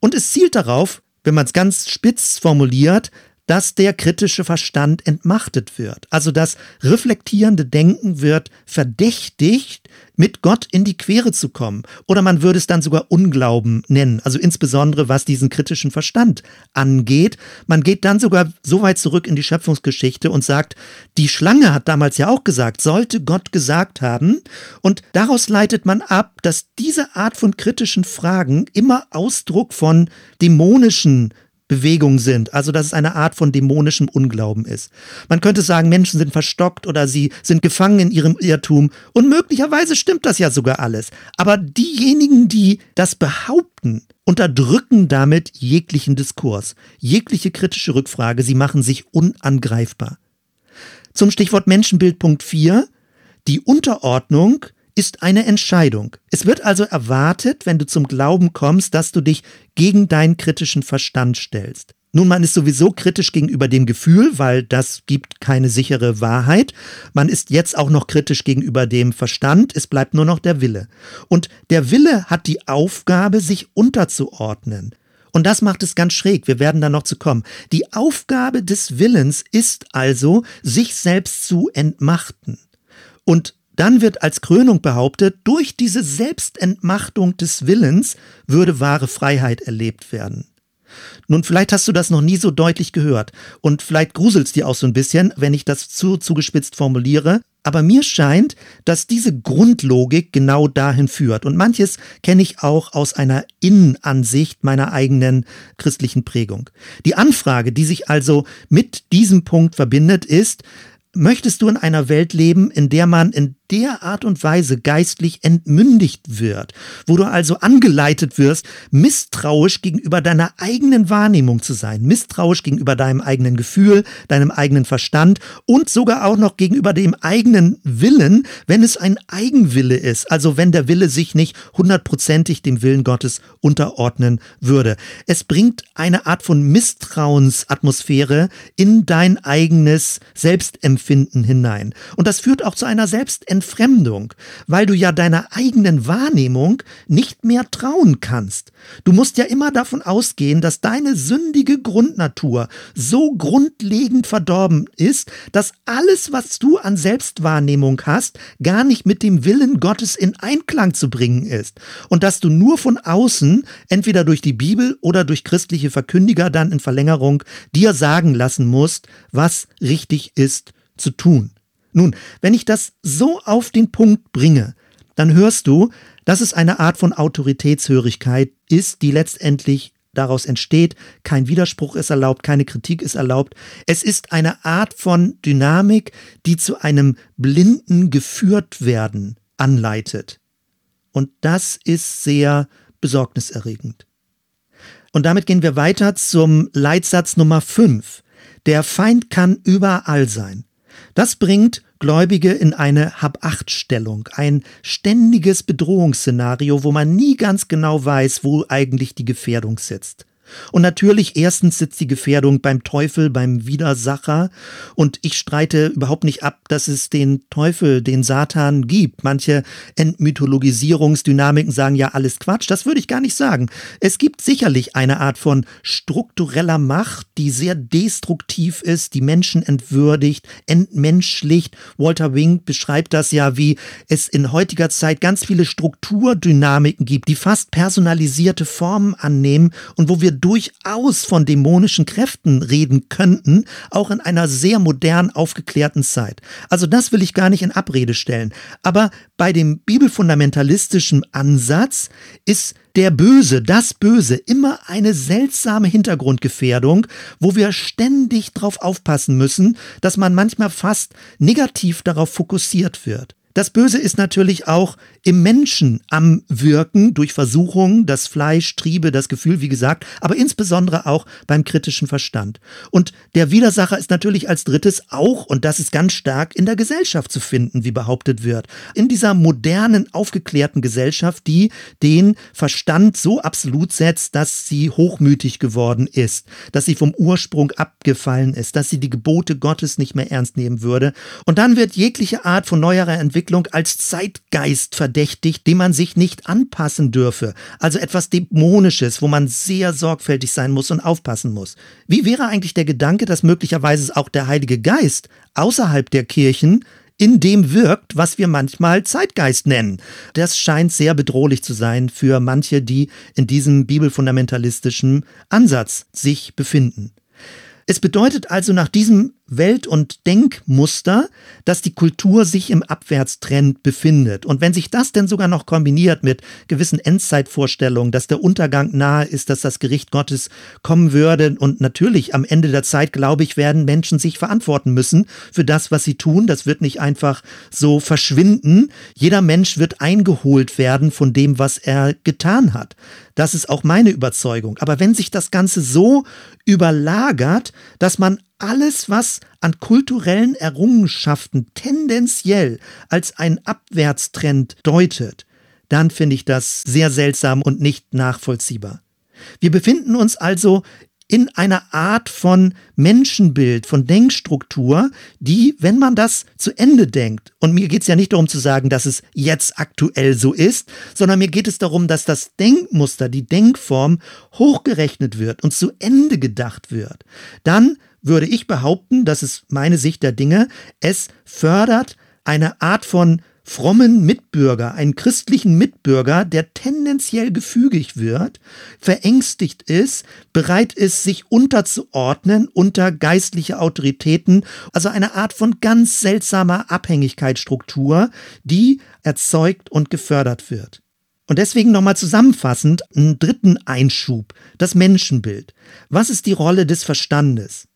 Und es zielt darauf, wenn man es ganz spitz formuliert, dass der kritische Verstand entmachtet wird. Also das reflektierende Denken wird verdächtigt, mit Gott in die Quere zu kommen. Oder man würde es dann sogar Unglauben nennen, also insbesondere was diesen kritischen Verstand angeht. Man geht dann sogar so weit zurück in die Schöpfungsgeschichte und sagt, die Schlange hat damals ja auch gesagt, sollte Gott gesagt haben. Und daraus leitet man ab, dass diese Art von kritischen Fragen immer Ausdruck von dämonischen Bewegung sind, also dass es eine Art von dämonischem Unglauben ist. Man könnte sagen, Menschen sind verstockt oder sie sind gefangen in ihrem Irrtum und möglicherweise stimmt das ja sogar alles. Aber diejenigen, die das behaupten, unterdrücken damit jeglichen Diskurs, jegliche kritische Rückfrage, sie machen sich unangreifbar. Zum Stichwort Menschenbild Punkt 4, die Unterordnung ist eine Entscheidung. Es wird also erwartet, wenn du zum Glauben kommst, dass du dich gegen deinen kritischen Verstand stellst. Nun, man ist sowieso kritisch gegenüber dem Gefühl, weil das gibt keine sichere Wahrheit. Man ist jetzt auch noch kritisch gegenüber dem Verstand. Es bleibt nur noch der Wille. Und der Wille hat die Aufgabe, sich unterzuordnen. Und das macht es ganz schräg. Wir werden da noch zu kommen. Die Aufgabe des Willens ist also, sich selbst zu entmachten. Und dann wird als Krönung behauptet, durch diese Selbstentmachtung des Willens würde wahre Freiheit erlebt werden. Nun, vielleicht hast du das noch nie so deutlich gehört und vielleicht gruselst dir auch so ein bisschen, wenn ich das zu zugespitzt formuliere, aber mir scheint, dass diese Grundlogik genau dahin führt und manches kenne ich auch aus einer Innenansicht meiner eigenen christlichen Prägung. Die Anfrage, die sich also mit diesem Punkt verbindet, ist, möchtest du in einer Welt leben, in der man in der Art und Weise geistlich entmündigt wird, wo du also angeleitet wirst, misstrauisch gegenüber deiner eigenen Wahrnehmung zu sein, misstrauisch gegenüber deinem eigenen Gefühl, deinem eigenen Verstand und sogar auch noch gegenüber dem eigenen Willen, wenn es ein Eigenwille ist, also wenn der Wille sich nicht hundertprozentig dem Willen Gottes unterordnen würde. Es bringt eine Art von Misstrauensatmosphäre in dein eigenes Selbstempfinden hinein. Und das führt auch zu einer Selbstentdeckung Entfremdung, weil du ja deiner eigenen Wahrnehmung nicht mehr trauen kannst. Du musst ja immer davon ausgehen, dass deine sündige Grundnatur so grundlegend verdorben ist, dass alles, was du an Selbstwahrnehmung hast, gar nicht mit dem Willen Gottes in Einklang zu bringen ist. Und dass du nur von außen, entweder durch die Bibel oder durch christliche Verkündiger dann in Verlängerung, dir sagen lassen musst, was richtig ist zu tun. Nun, wenn ich das so auf den Punkt bringe, dann hörst du, dass es eine Art von Autoritätshörigkeit ist, die letztendlich daraus entsteht. Kein Widerspruch ist erlaubt, keine Kritik ist erlaubt. Es ist eine Art von Dynamik, die zu einem blinden Geführtwerden anleitet. Und das ist sehr besorgniserregend. Und damit gehen wir weiter zum Leitsatz Nummer 5. Der Feind kann überall sein. Das bringt Gläubige in eine Hab-Acht-Stellung, ein ständiges Bedrohungsszenario, wo man nie ganz genau weiß, wo eigentlich die Gefährdung sitzt. Und natürlich, erstens sitzt die Gefährdung beim Teufel, beim Widersacher. Und ich streite überhaupt nicht ab, dass es den Teufel, den Satan gibt. Manche Entmythologisierungsdynamiken sagen ja alles Quatsch. Das würde ich gar nicht sagen. Es gibt sicherlich eine Art von struktureller Macht, die sehr destruktiv ist, die Menschen entwürdigt, entmenschlicht. Walter Wink beschreibt das ja, wie es in heutiger Zeit ganz viele Strukturdynamiken gibt, die fast personalisierte Formen annehmen und wo wir durchaus von dämonischen Kräften reden könnten, auch in einer sehr modern aufgeklärten Zeit. Also das will ich gar nicht in Abrede stellen. Aber bei dem bibelfundamentalistischen Ansatz ist der Böse, das Böse, immer eine seltsame Hintergrundgefährdung, wo wir ständig darauf aufpassen müssen, dass man manchmal fast negativ darauf fokussiert wird. Das Böse ist natürlich auch im Menschen am Wirken durch Versuchungen, das Fleisch, Triebe, das Gefühl, wie gesagt, aber insbesondere auch beim kritischen Verstand. Und der Widersacher ist natürlich als drittes auch, und das ist ganz stark, in der Gesellschaft zu finden, wie behauptet wird. In dieser modernen, aufgeklärten Gesellschaft, die den Verstand so absolut setzt, dass sie hochmütig geworden ist, dass sie vom Ursprung abgefallen ist, dass sie die Gebote Gottes nicht mehr ernst nehmen würde. Und dann wird jegliche Art von neuerer Entwicklung Entwicklung als Zeitgeist verdächtigt, dem man sich nicht anpassen dürfe. Also etwas Dämonisches, wo man sehr sorgfältig sein muss und aufpassen muss. Wie wäre eigentlich der Gedanke, dass möglicherweise auch der Heilige Geist außerhalb der Kirchen in dem wirkt, was wir manchmal Zeitgeist nennen. Das scheint sehr bedrohlich zu sein für manche, die in diesem bibelfundamentalistischen Ansatz sich befinden. Es bedeutet also nach diesem Welt- und Denkmuster, dass die Kultur sich im Abwärtstrend befindet. Und wenn sich das denn sogar noch kombiniert mit gewissen Endzeitvorstellungen, dass der Untergang nahe ist, dass das Gericht Gottes kommen würde und natürlich am Ende der Zeit, glaube ich, werden Menschen sich verantworten müssen für das, was sie tun. Das wird nicht einfach so verschwinden. Jeder Mensch wird eingeholt werden von dem, was er getan hat. Das ist auch meine Überzeugung. Aber wenn sich das Ganze so überlagert, dass man alles, was an kulturellen Errungenschaften tendenziell als ein Abwärtstrend deutet, dann finde ich das sehr seltsam und nicht nachvollziehbar. Wir befinden uns also in einer Art von Menschenbild, von Denkstruktur, die, wenn man das zu Ende denkt, und mir geht es ja nicht darum zu sagen, dass es jetzt aktuell so ist, sondern mir geht es darum, dass das Denkmuster, die Denkform hochgerechnet wird und zu Ende gedacht wird, dann würde ich behaupten, das ist meine Sicht der Dinge, es fördert eine Art von frommen Mitbürger, einen christlichen Mitbürger, der tendenziell gefügig wird, verängstigt ist, bereit ist, sich unterzuordnen unter geistliche Autoritäten, also eine Art von ganz seltsamer Abhängigkeitsstruktur, die erzeugt und gefördert wird. Und deswegen nochmal zusammenfassend einen dritten Einschub, das Menschenbild. Was ist die Rolle des Verstandes?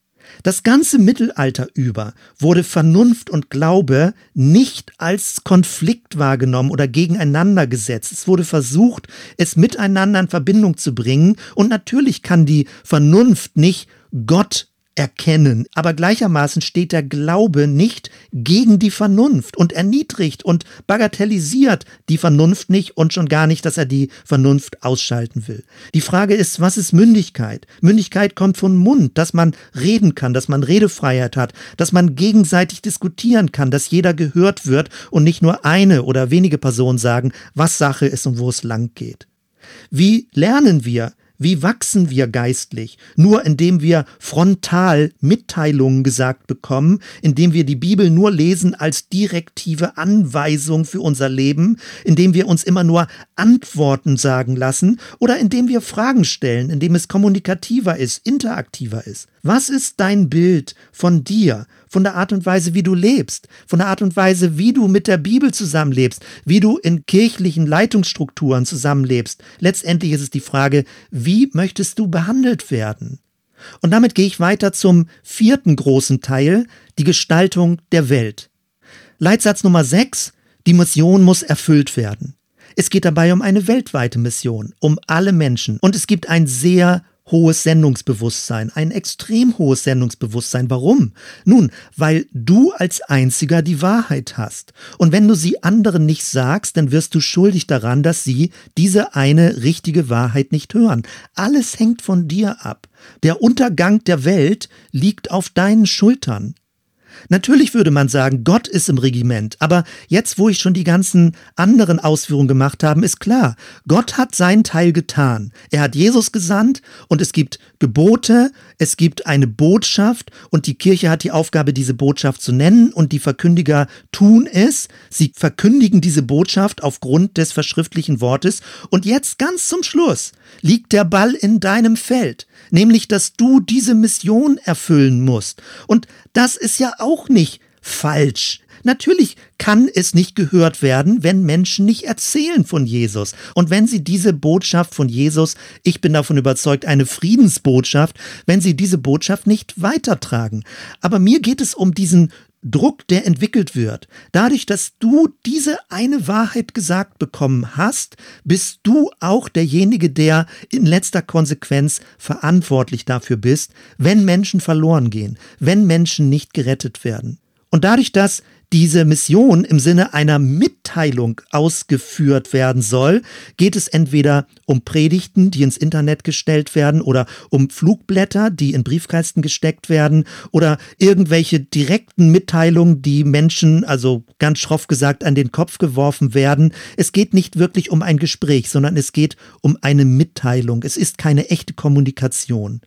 Das ganze Mittelalter über wurde Vernunft und Glaube nicht als Konflikt wahrgenommen oder gegeneinander gesetzt. Es wurde versucht, es miteinander in Verbindung zu bringen. Und natürlich kann die Vernunft nicht Gott erkennen. Aber gleichermaßen steht der Glaube nicht gegen die Vernunft und erniedrigt und bagatellisiert die Vernunft nicht und schon gar nicht, dass er die Vernunft ausschalten will. Die Frage ist, was ist Mündigkeit? Mündigkeit kommt von Mund, dass man reden kann, dass man Redefreiheit hat, dass man gegenseitig diskutieren kann, dass jeder gehört wird und nicht nur eine oder wenige Personen sagen, was Sache ist und wo es lang geht. Wie lernen wir, wie wachsen wir geistlich? Nur indem wir frontal Mitteilungen gesagt bekommen, indem wir die Bibel nur lesen als direktive Anweisung für unser Leben, indem wir uns immer nur Antworten sagen lassen oder indem wir Fragen stellen, indem es kommunikativer ist, interaktiver ist. Was ist dein Bild von dir, von der Art und Weise, wie du lebst, von der Art und Weise, wie du mit der Bibel zusammenlebst, wie du in kirchlichen Leitungsstrukturen zusammenlebst? Letztendlich ist es die Frage, wie möchtest du behandelt werden? Und damit gehe ich weiter zum vierten großen Teil, die Gestaltung der Welt. Leitsatz Nummer 6, die Mission muss erfüllt werden. Es geht dabei um eine weltweite Mission, um alle Menschen. Und es gibt ein sehr hohes Sendungsbewusstsein, ein extrem hohes Sendungsbewusstsein. Warum? Nun, weil du als einziger die Wahrheit hast. Und wenn du sie anderen nicht sagst, dann wirst du schuldig daran, dass sie diese eine richtige Wahrheit nicht hören. Alles hängt von dir ab. Der Untergang der Welt liegt auf deinen Schultern. Natürlich würde man sagen, Gott ist im Regiment, aber jetzt, wo ich schon die ganzen anderen Ausführungen gemacht habe, ist klar, Gott hat seinen Teil getan. Er hat Jesus gesandt und es gibt Gebote, es gibt eine Botschaft und die Kirche hat die Aufgabe, diese Botschaft zu nennen und die Verkündiger tun es. Sie verkündigen diese Botschaft aufgrund des verschriftlichen Wortes und jetzt ganz zum Schluss liegt der Ball in deinem Feld, nämlich dass du diese Mission erfüllen musst. Und das ist ja auch nicht falsch. Natürlich kann es nicht gehört werden, wenn Menschen nicht erzählen von Jesus. Und wenn sie diese Botschaft von Jesus, ich bin davon überzeugt, eine Friedensbotschaft, wenn sie diese Botschaft nicht weitertragen. Aber mir geht es um diesen Druck, der entwickelt wird. Dadurch, dass du diese eine Wahrheit gesagt bekommen hast, bist du auch derjenige, der in letzter Konsequenz verantwortlich dafür bist, wenn Menschen verloren gehen, wenn Menschen nicht gerettet werden. Und dadurch, dass diese Mission im Sinne einer Mitteilung ausgeführt werden soll, geht es entweder um Predigten, die ins Internet gestellt werden, oder um Flugblätter, die in Briefkasten gesteckt werden, oder irgendwelche direkten Mitteilungen, die Menschen, also ganz schroff gesagt, an den Kopf geworfen werden. Es geht nicht wirklich um ein Gespräch, sondern es geht um eine Mitteilung. Es ist keine echte Kommunikation.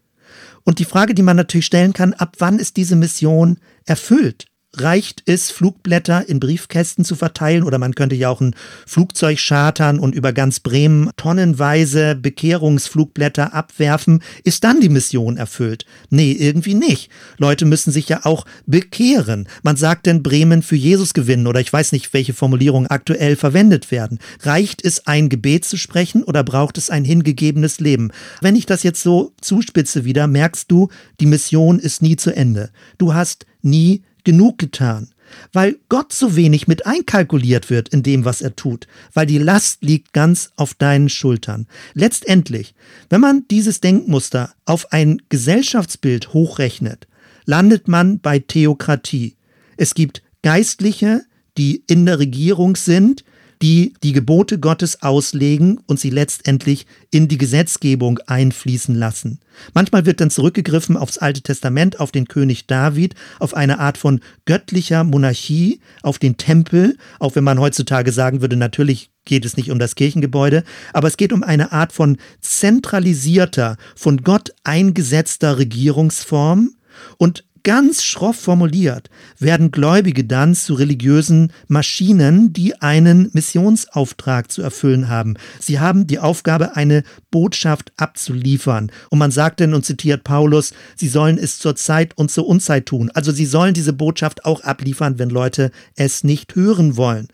Und die Frage, die man natürlich stellen kann, ab wann ist diese Mission erfüllt? Reicht es, Flugblätter in Briefkästen zu verteilen oder man könnte ja auch ein Flugzeug chartern und über ganz Bremen tonnenweise Bekehrungsflugblätter abwerfen. Ist dann die Mission erfüllt? Nee, irgendwie nicht. Leute müssen sich ja auch bekehren. Man sagt denn Bremen für Jesus gewinnen oder ich weiß nicht, welche Formulierungen aktuell verwendet werden. Reicht es, ein Gebet zu sprechen oder braucht es ein hingegebenes Leben? Wenn ich das jetzt so zuspitze wieder, merkst du, die Mission ist nie zu Ende. Du hast nie genug getan, weil Gott so wenig mit einkalkuliert wird in dem, was er tut, weil die Last liegt ganz auf deinen Schultern. Letztendlich, wenn man dieses Denkmuster auf ein Gesellschaftsbild hochrechnet, landet man bei Theokratie. Es gibt Geistliche, die in der Regierung sind, die die Gebote Gottes auslegen und sie letztendlich in die Gesetzgebung einfließen lassen. Manchmal wird dann zurückgegriffen aufs Alte Testament, auf den König David, auf eine Art von göttlicher Monarchie, auf den Tempel, auch wenn man heutzutage sagen würde, natürlich geht es nicht um das Kirchengebäude, aber es geht um eine Art von zentralisierter, von Gott eingesetzter Regierungsform und Ganz schroff formuliert werden Gläubige dann zu religiösen Maschinen, die einen Missionsauftrag zu erfüllen haben. Sie haben die Aufgabe, eine Botschaft abzuliefern. Und man sagt denn und zitiert Paulus, sie sollen es zur Zeit und zur Unzeit tun. Also sie sollen diese Botschaft auch abliefern, wenn Leute es nicht hören wollen.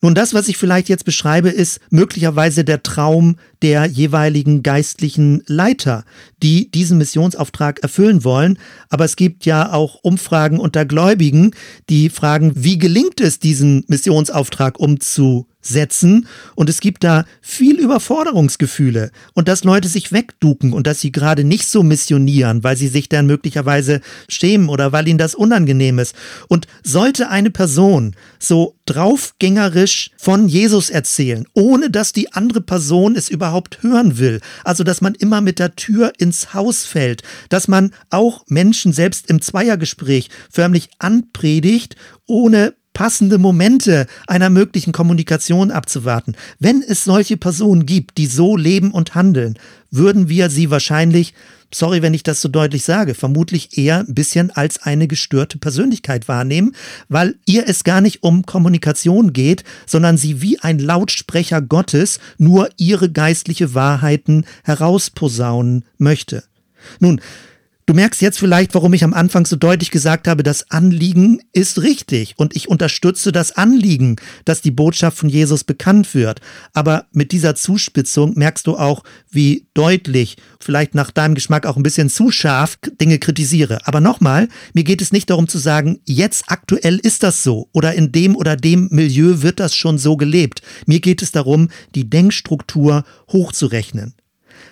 Nun, das, was ich vielleicht jetzt beschreibe, ist möglicherweise der Traum der jeweiligen geistlichen Leiter, die diesen Missionsauftrag erfüllen wollen. Aber es gibt ja auch Umfragen unter Gläubigen, die fragen, wie gelingt es, diesen Missionsauftrag umzusetzen? Setzen. Und es gibt da viel Überforderungsgefühle. Und dass Leute sich wegduken und dass sie gerade nicht so missionieren, weil sie sich dann möglicherweise schämen oder weil ihnen das unangenehm ist. Und sollte eine Person so draufgängerisch von Jesus erzählen, ohne dass die andere Person es überhaupt hören will, also dass man immer mit der Tür ins Haus fällt, dass man auch Menschen selbst im Zweiergespräch förmlich anpredigt, ohne passende Momente einer möglichen Kommunikation abzuwarten. Wenn es solche Personen gibt, die so leben und handeln, würden wir sie wahrscheinlich, sorry, wenn ich das so deutlich sage, vermutlich eher ein bisschen als eine gestörte Persönlichkeit wahrnehmen, weil ihr es gar nicht um Kommunikation geht, sondern sie wie ein Lautsprecher Gottes nur ihre geistliche Wahrheiten herausposaunen möchte. Nun, Du merkst jetzt vielleicht, warum ich am Anfang so deutlich gesagt habe, das Anliegen ist richtig und ich unterstütze das Anliegen, dass die Botschaft von Jesus bekannt wird. Aber mit dieser Zuspitzung merkst du auch, wie deutlich, vielleicht nach deinem Geschmack auch ein bisschen zu scharf, Dinge kritisiere. Aber nochmal, mir geht es nicht darum zu sagen, jetzt aktuell ist das so oder in dem oder dem Milieu wird das schon so gelebt. Mir geht es darum, die Denkstruktur hochzurechnen.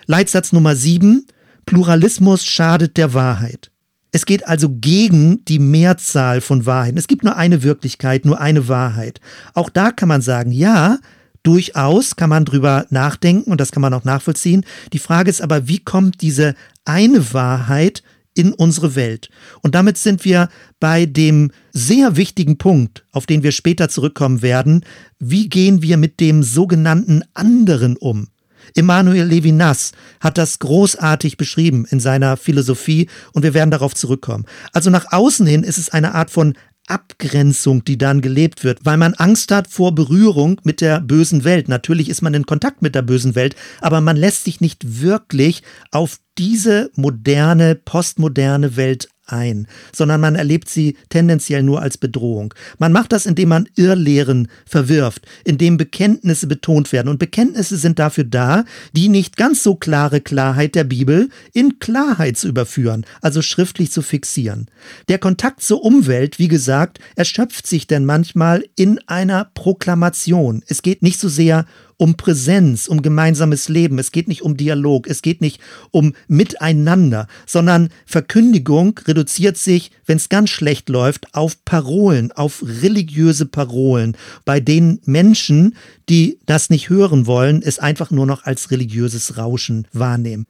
Leitsatz Nummer sieben Pluralismus schadet der Wahrheit. Es geht also gegen die Mehrzahl von Wahrheiten. Es gibt nur eine Wirklichkeit, nur eine Wahrheit. Auch da kann man sagen, ja, durchaus kann man drüber nachdenken und das kann man auch nachvollziehen. Die Frage ist aber, wie kommt diese eine Wahrheit in unsere Welt? Und damit sind wir bei dem sehr wichtigen Punkt, auf den wir später zurückkommen werden. Wie gehen wir mit dem sogenannten anderen um? Emmanuel Levinas hat das großartig beschrieben in seiner Philosophie und wir werden darauf zurückkommen. Also nach außen hin ist es eine Art von Abgrenzung, die dann gelebt wird, weil man Angst hat vor Berührung mit der bösen Welt. Natürlich ist man in Kontakt mit der bösen Welt, aber man lässt sich nicht wirklich auf diese moderne, postmoderne Welt ein, sondern man erlebt sie tendenziell nur als Bedrohung. Man macht das, indem man Irrlehren verwirft, indem Bekenntnisse betont werden. Und Bekenntnisse sind dafür da, die nicht ganz so klare Klarheit der Bibel in Klarheit zu überführen, also schriftlich zu fixieren. Der Kontakt zur Umwelt, wie gesagt, erschöpft sich denn manchmal in einer Proklamation. Es geht nicht so sehr um Präsenz, um gemeinsames Leben. Es geht nicht um Dialog, es geht nicht um Miteinander, sondern Verkündigung reduziert sich, wenn es ganz schlecht läuft, auf Parolen, auf religiöse Parolen, bei denen Menschen, die das nicht hören wollen, es einfach nur noch als religiöses Rauschen wahrnehmen.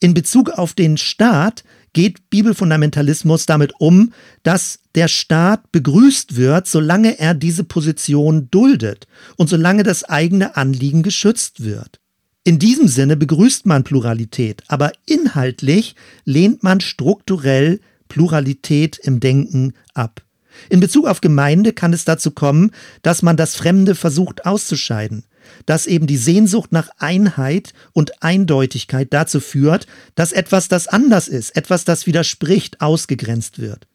In Bezug auf den Staat geht Bibelfundamentalismus damit um, dass der Staat begrüßt wird, solange er diese Position duldet und solange das eigene Anliegen geschützt wird. In diesem Sinne begrüßt man Pluralität, aber inhaltlich lehnt man strukturell Pluralität im Denken ab. In Bezug auf Gemeinde kann es dazu kommen, dass man das Fremde versucht auszuscheiden dass eben die Sehnsucht nach Einheit und Eindeutigkeit dazu führt, dass etwas, das anders ist, etwas, das widerspricht, ausgegrenzt wird.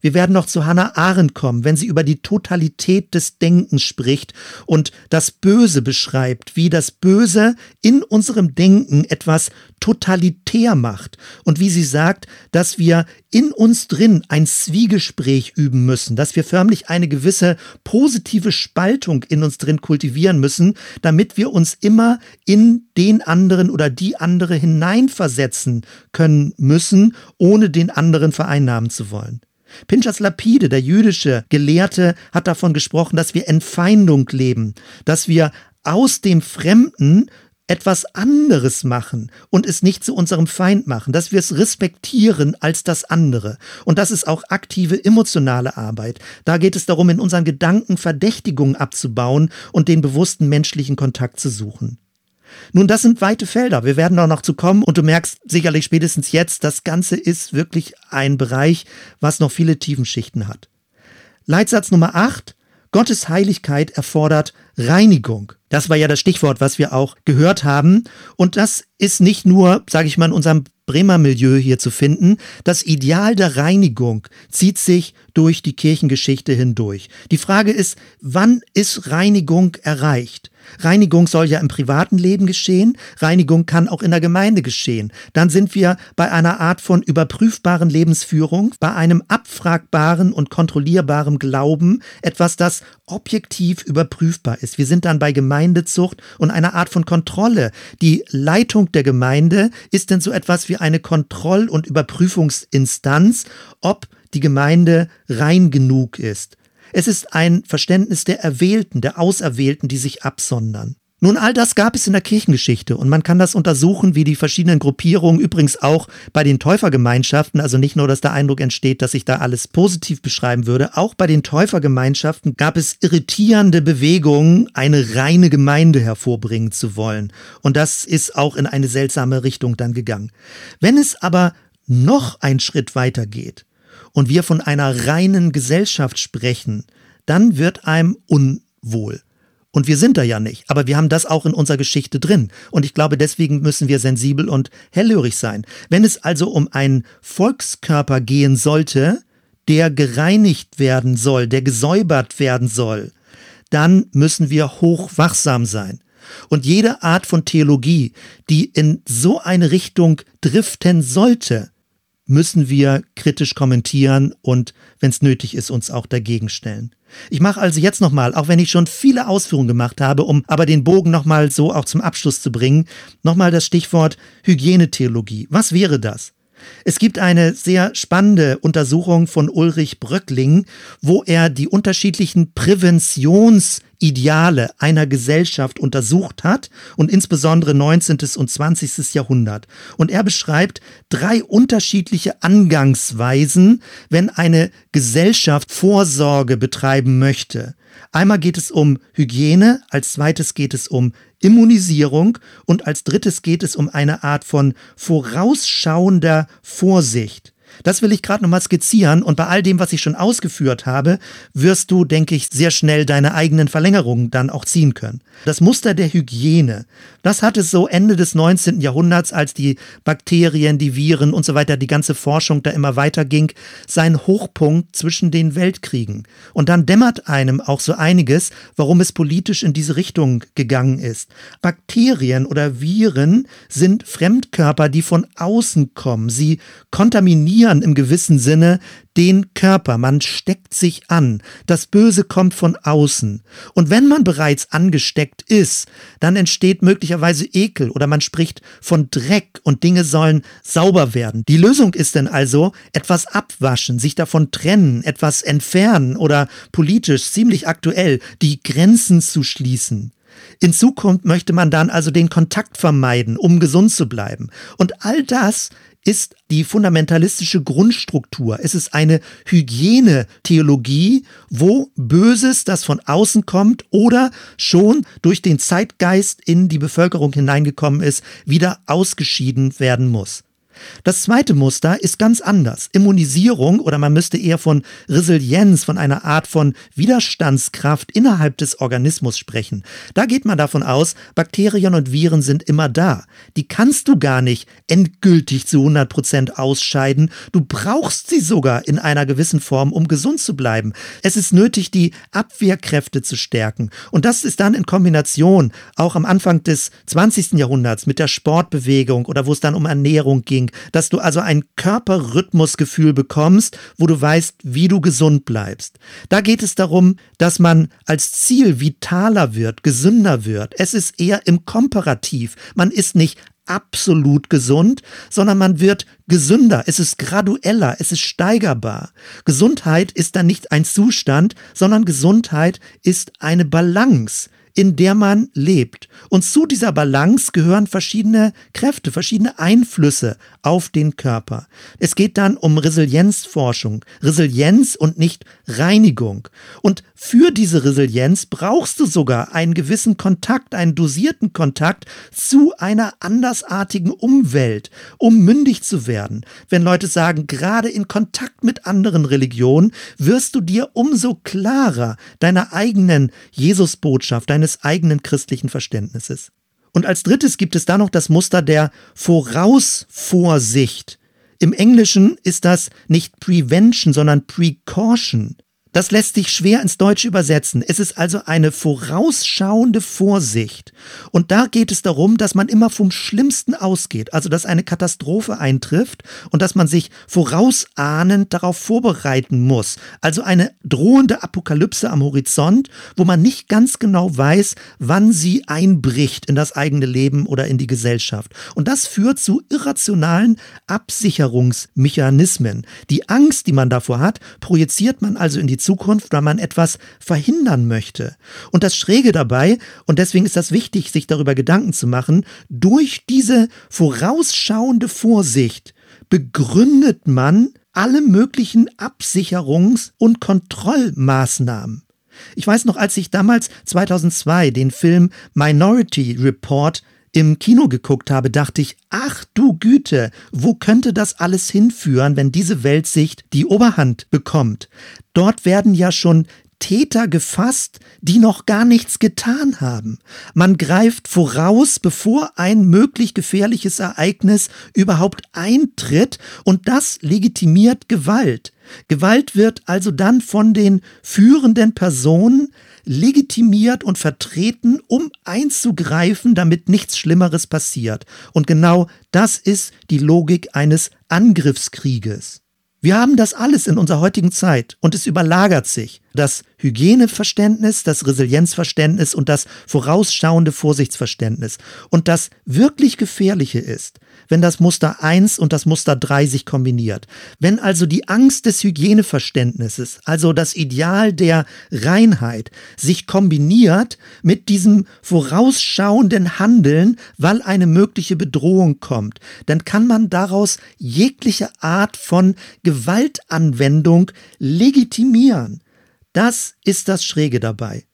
Wir werden noch zu Hannah Arendt kommen, wenn sie über die Totalität des Denkens spricht und das Böse beschreibt, wie das Böse in unserem Denken etwas totalitär macht und wie sie sagt, dass wir in uns drin ein Zwiegespräch üben müssen, dass wir förmlich eine gewisse positive Spaltung in uns drin kultivieren müssen, damit wir uns immer in den anderen oder die andere hineinversetzen können müssen, ohne den anderen vereinnahmen zu wollen. Pinchas Lapide, der jüdische Gelehrte, hat davon gesprochen, dass wir Entfeindung leben, dass wir aus dem Fremden etwas anderes machen und es nicht zu unserem Feind machen, dass wir es respektieren als das andere. Und das ist auch aktive emotionale Arbeit. Da geht es darum, in unseren Gedanken Verdächtigungen abzubauen und den bewussten menschlichen Kontakt zu suchen. Nun, das sind weite Felder. Wir werden auch noch zu kommen und du merkst sicherlich spätestens jetzt, das Ganze ist wirklich ein Bereich, was noch viele Tiefenschichten hat. Leitsatz Nummer 8. Gottes Heiligkeit erfordert Reinigung. Das war ja das Stichwort, was wir auch gehört haben. Und das ist nicht nur, sage ich mal, in unserem Bremer Milieu hier zu finden. Das Ideal der Reinigung zieht sich durch die Kirchengeschichte hindurch. Die Frage ist, wann ist Reinigung erreicht? Reinigung soll ja im privaten Leben geschehen, Reinigung kann auch in der Gemeinde geschehen. Dann sind wir bei einer Art von überprüfbaren Lebensführung, bei einem abfragbaren und kontrollierbaren Glauben, etwas, das objektiv überprüfbar ist. Wir sind dann bei Gemeindezucht und einer Art von Kontrolle. Die Leitung der Gemeinde ist denn so etwas wie eine Kontroll- und Überprüfungsinstanz, ob die Gemeinde rein genug ist. Es ist ein Verständnis der Erwählten, der Auserwählten, die sich absondern. Nun, all das gab es in der Kirchengeschichte und man kann das untersuchen, wie die verschiedenen Gruppierungen, übrigens auch bei den Täufergemeinschaften, also nicht nur, dass der Eindruck entsteht, dass ich da alles positiv beschreiben würde, auch bei den Täufergemeinschaften gab es irritierende Bewegungen, eine reine Gemeinde hervorbringen zu wollen. Und das ist auch in eine seltsame Richtung dann gegangen. Wenn es aber noch einen Schritt weiter geht, und wir von einer reinen Gesellschaft sprechen, dann wird einem unwohl. Und wir sind da ja nicht, aber wir haben das auch in unserer Geschichte drin. Und ich glaube, deswegen müssen wir sensibel und hellhörig sein. Wenn es also um einen Volkskörper gehen sollte, der gereinigt werden soll, der gesäubert werden soll, dann müssen wir hochwachsam sein. Und jede Art von Theologie, die in so eine Richtung driften sollte, müssen wir kritisch kommentieren und, wenn es nötig ist, uns auch dagegen stellen. Ich mache also jetzt nochmal, auch wenn ich schon viele Ausführungen gemacht habe, um aber den Bogen nochmal so auch zum Abschluss zu bringen, nochmal das Stichwort Hygienetheologie. Was wäre das? Es gibt eine sehr spannende Untersuchung von Ulrich Bröckling, wo er die unterschiedlichen Präventions- Ideale einer Gesellschaft untersucht hat und insbesondere 19. und 20. Jahrhundert. Und er beschreibt drei unterschiedliche Angangsweisen, wenn eine Gesellschaft Vorsorge betreiben möchte. Einmal geht es um Hygiene, als zweites geht es um Immunisierung und als drittes geht es um eine Art von vorausschauender Vorsicht. Das will ich gerade nochmal skizzieren und bei all dem, was ich schon ausgeführt habe, wirst du, denke ich, sehr schnell deine eigenen Verlängerungen dann auch ziehen können. Das Muster der Hygiene, das hat es so Ende des 19. Jahrhunderts, als die Bakterien, die Viren und so weiter, die ganze Forschung da immer weiter ging, seinen Hochpunkt zwischen den Weltkriegen. Und dann dämmert einem auch so einiges, warum es politisch in diese Richtung gegangen ist. Bakterien oder Viren sind Fremdkörper, die von außen kommen. Sie kontaminieren infizieren im gewissen Sinne den Körper. Man steckt sich an. Das Böse kommt von außen. Und wenn man bereits angesteckt ist, dann entsteht möglicherweise Ekel oder man spricht von Dreck und Dinge sollen sauber werden. Die Lösung ist denn also etwas abwaschen, sich davon trennen, etwas entfernen oder politisch ziemlich aktuell die Grenzen zu schließen. In Zukunft möchte man dann also den Kontakt vermeiden, um gesund zu bleiben. Und all das ist die fundamentalistische Grundstruktur. Es ist eine Hygienetheologie, wo Böses, das von außen kommt oder schon durch den Zeitgeist in die Bevölkerung hineingekommen ist, wieder ausgeschieden werden muss. Das zweite Muster ist ganz anders. Immunisierung oder man müsste eher von Resilienz, von einer Art von Widerstandskraft innerhalb des Organismus sprechen. Da geht man davon aus, Bakterien und Viren sind immer da. Die kannst du gar nicht endgültig zu 100 Prozent ausscheiden. Du brauchst sie sogar in einer gewissen Form, um gesund zu bleiben. Es ist nötig, die Abwehrkräfte zu stärken. Und das ist dann in Kombination auch am Anfang des 20. Jahrhunderts mit der Sportbewegung oder wo es dann um Ernährung ging Training, dass du also ein Körperrhythmusgefühl bekommst, wo du weißt, wie du gesund bleibst. Da geht es darum, dass man als Ziel vitaler wird, gesünder wird. Es ist eher im Komparativ. Man ist nicht absolut gesund, sondern man wird gesünder, es ist gradueller, es ist steigerbar. Gesundheit ist dann nicht ein Zustand, sondern Gesundheit ist eine Balance in der man lebt. Und zu dieser Balance gehören verschiedene Kräfte, verschiedene Einflüsse auf den Körper. Es geht dann um Resilienzforschung, Resilienz und nicht Reinigung. Und für diese Resilienz brauchst du sogar einen gewissen Kontakt, einen dosierten Kontakt zu einer andersartigen Umwelt, um mündig zu werden. Wenn Leute sagen, gerade in Kontakt mit anderen Religionen wirst du dir umso klarer deiner eigenen Jesusbotschaft, deine deines eigenen christlichen Verständnisses. Und als drittes gibt es da noch das Muster der Vorausvorsicht. Im Englischen ist das nicht Prevention, sondern Precaution. Das lässt sich schwer ins Deutsche übersetzen. Es ist also eine vorausschauende Vorsicht. Und da geht es darum, dass man immer vom Schlimmsten ausgeht, also dass eine Katastrophe eintrifft und dass man sich vorausahnend darauf vorbereiten muss. Also eine drohende Apokalypse am Horizont, wo man nicht ganz genau weiß, wann sie einbricht in das eigene Leben oder in die Gesellschaft. Und das führt zu irrationalen Absicherungsmechanismen. Die Angst, die man davor hat, projiziert man also in die Zukunft, weil man etwas verhindern möchte. Und das Schräge dabei, und deswegen ist das wichtig, sich darüber Gedanken zu machen, durch diese vorausschauende Vorsicht begründet man alle möglichen Absicherungs- und Kontrollmaßnahmen. Ich weiß noch, als ich damals 2002 den Film Minority Report im Kino geguckt habe, dachte ich, ach du Güte, wo könnte das alles hinführen, wenn diese Weltsicht die Oberhand bekommt? Dort werden ja schon Täter gefasst, die noch gar nichts getan haben. Man greift voraus, bevor ein möglich gefährliches Ereignis überhaupt eintritt und das legitimiert Gewalt. Gewalt wird also dann von den führenden Personen legitimiert und vertreten, um einzugreifen, damit nichts Schlimmeres passiert. Und genau das ist die Logik eines Angriffskrieges. Wir haben das alles in unserer heutigen Zeit und es überlagert sich. Das Hygieneverständnis, das Resilienzverständnis und das vorausschauende Vorsichtsverständnis. Und das wirklich Gefährliche ist, wenn das Muster 1 und das Muster 3 sich kombiniert. Wenn also die Angst des Hygieneverständnisses, also das Ideal der Reinheit, sich kombiniert mit diesem vorausschauenden Handeln, weil eine mögliche Bedrohung kommt, dann kann man daraus jegliche Art von Gewaltanwendung legitimieren. Das ist das Schräge dabei.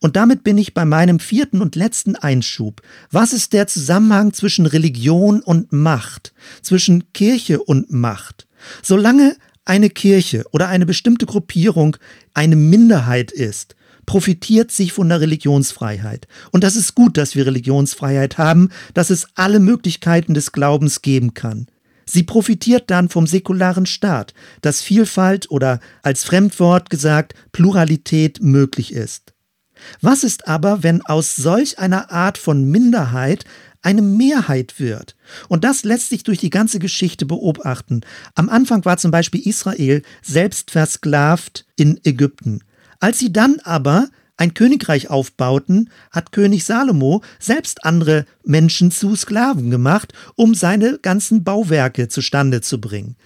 Und damit bin ich bei meinem vierten und letzten Einschub. Was ist der Zusammenhang zwischen Religion und Macht, zwischen Kirche und Macht? Solange eine Kirche oder eine bestimmte Gruppierung eine Minderheit ist, profitiert sich von der Religionsfreiheit. Und das ist gut, dass wir Religionsfreiheit haben, dass es alle Möglichkeiten des Glaubens geben kann. Sie profitiert dann vom säkularen Staat, dass Vielfalt oder als Fremdwort gesagt Pluralität möglich ist. Was ist aber, wenn aus solch einer Art von Minderheit eine Mehrheit wird? Und das lässt sich durch die ganze Geschichte beobachten. Am Anfang war zum Beispiel Israel selbst versklavt in Ägypten. Als sie dann aber ein Königreich aufbauten, hat König Salomo selbst andere Menschen zu Sklaven gemacht, um seine ganzen Bauwerke zustande zu bringen.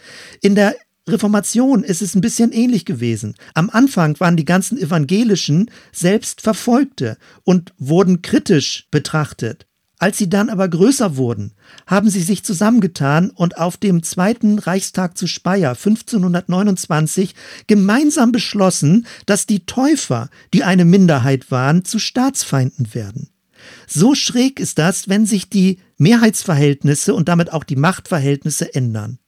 In der Reformation ist es ein bisschen ähnlich gewesen. Am Anfang waren die ganzen Evangelischen selbst Verfolgte und wurden kritisch betrachtet. Als sie dann aber größer wurden, haben sie sich zusammengetan und auf dem Zweiten Reichstag zu Speyer 1529 gemeinsam beschlossen, dass die Täufer, die eine Minderheit waren, zu Staatsfeinden werden. So schräg ist das, wenn sich die Mehrheitsverhältnisse und damit auch die Machtverhältnisse ändern.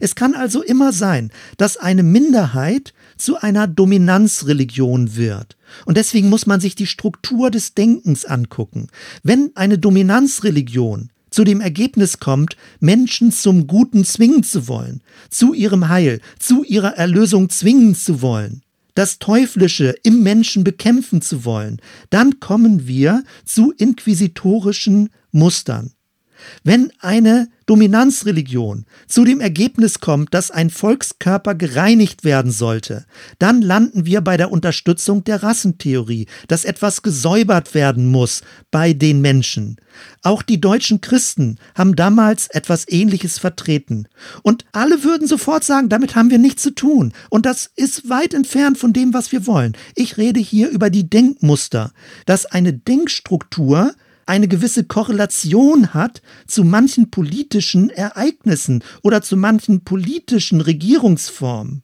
Es kann also immer sein, dass eine Minderheit zu einer Dominanzreligion wird. Und deswegen muss man sich die Struktur des Denkens angucken. Wenn eine Dominanzreligion zu dem Ergebnis kommt, Menschen zum Guten zwingen zu wollen, zu ihrem Heil, zu ihrer Erlösung zwingen zu wollen, das Teuflische im Menschen bekämpfen zu wollen, dann kommen wir zu inquisitorischen Mustern. Wenn eine Dominanzreligion zu dem Ergebnis kommt, dass ein Volkskörper gereinigt werden sollte, dann landen wir bei der Unterstützung der Rassentheorie, dass etwas gesäubert werden muss bei den Menschen. Auch die deutschen Christen haben damals etwas Ähnliches vertreten. Und alle würden sofort sagen, damit haben wir nichts zu tun. Und das ist weit entfernt von dem, was wir wollen. Ich rede hier über die Denkmuster, dass eine Denkstruktur eine gewisse Korrelation hat zu manchen politischen Ereignissen oder zu manchen politischen Regierungsformen.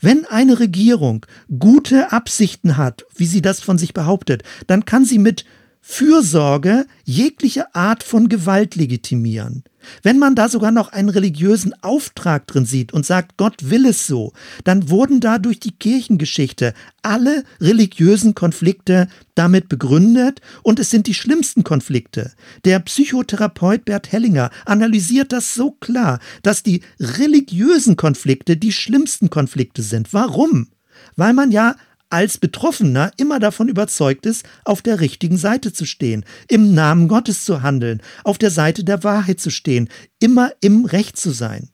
Wenn eine Regierung gute Absichten hat, wie sie das von sich behauptet, dann kann sie mit Fürsorge jegliche Art von Gewalt legitimieren. Wenn man da sogar noch einen religiösen Auftrag drin sieht und sagt, Gott will es so, dann wurden da durch die Kirchengeschichte alle religiösen Konflikte damit begründet und es sind die schlimmsten Konflikte. Der Psychotherapeut Bert Hellinger analysiert das so klar, dass die religiösen Konflikte die schlimmsten Konflikte sind. Warum? weil man ja als Betroffener immer davon überzeugt ist, auf der richtigen Seite zu stehen, im Namen Gottes zu handeln, auf der Seite der Wahrheit zu stehen, immer im Recht zu sein.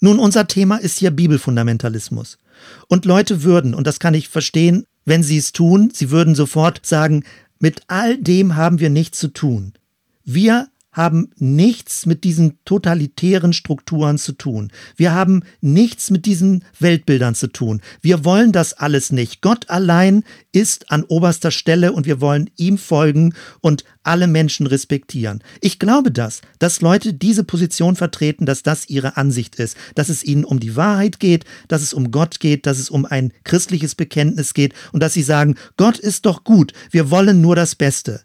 Nun, unser Thema ist hier Bibelfundamentalismus. Und Leute würden, und das kann ich verstehen, wenn sie es tun, sie würden sofort sagen, mit all dem haben wir nichts zu tun. Wir haben nichts mit diesen totalitären Strukturen zu tun. Wir haben nichts mit diesen Weltbildern zu tun. Wir wollen das alles nicht. Gott allein ist an oberster Stelle und wir wollen ihm folgen und alle Menschen respektieren. Ich glaube das, dass Leute diese Position vertreten, dass das ihre Ansicht ist, dass es ihnen um die Wahrheit geht, dass es um Gott geht, dass es um ein christliches Bekenntnis geht und dass sie sagen, Gott ist doch gut, wir wollen nur das Beste.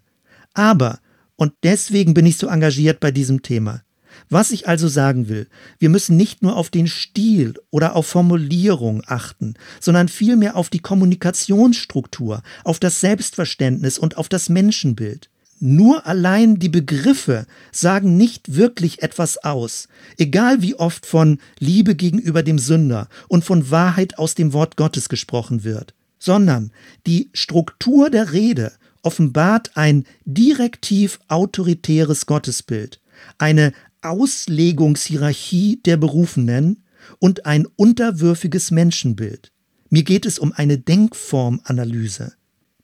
Aber und deswegen bin ich so engagiert bei diesem Thema. Was ich also sagen will, wir müssen nicht nur auf den Stil oder auf Formulierung achten, sondern vielmehr auf die Kommunikationsstruktur, auf das Selbstverständnis und auf das Menschenbild. Nur allein die Begriffe sagen nicht wirklich etwas aus, egal wie oft von Liebe gegenüber dem Sünder und von Wahrheit aus dem Wort Gottes gesprochen wird, sondern die Struktur der Rede offenbart ein direktiv autoritäres Gottesbild, eine Auslegungshierarchie der Berufenen und ein unterwürfiges Menschenbild. Mir geht es um eine Denkformanalyse.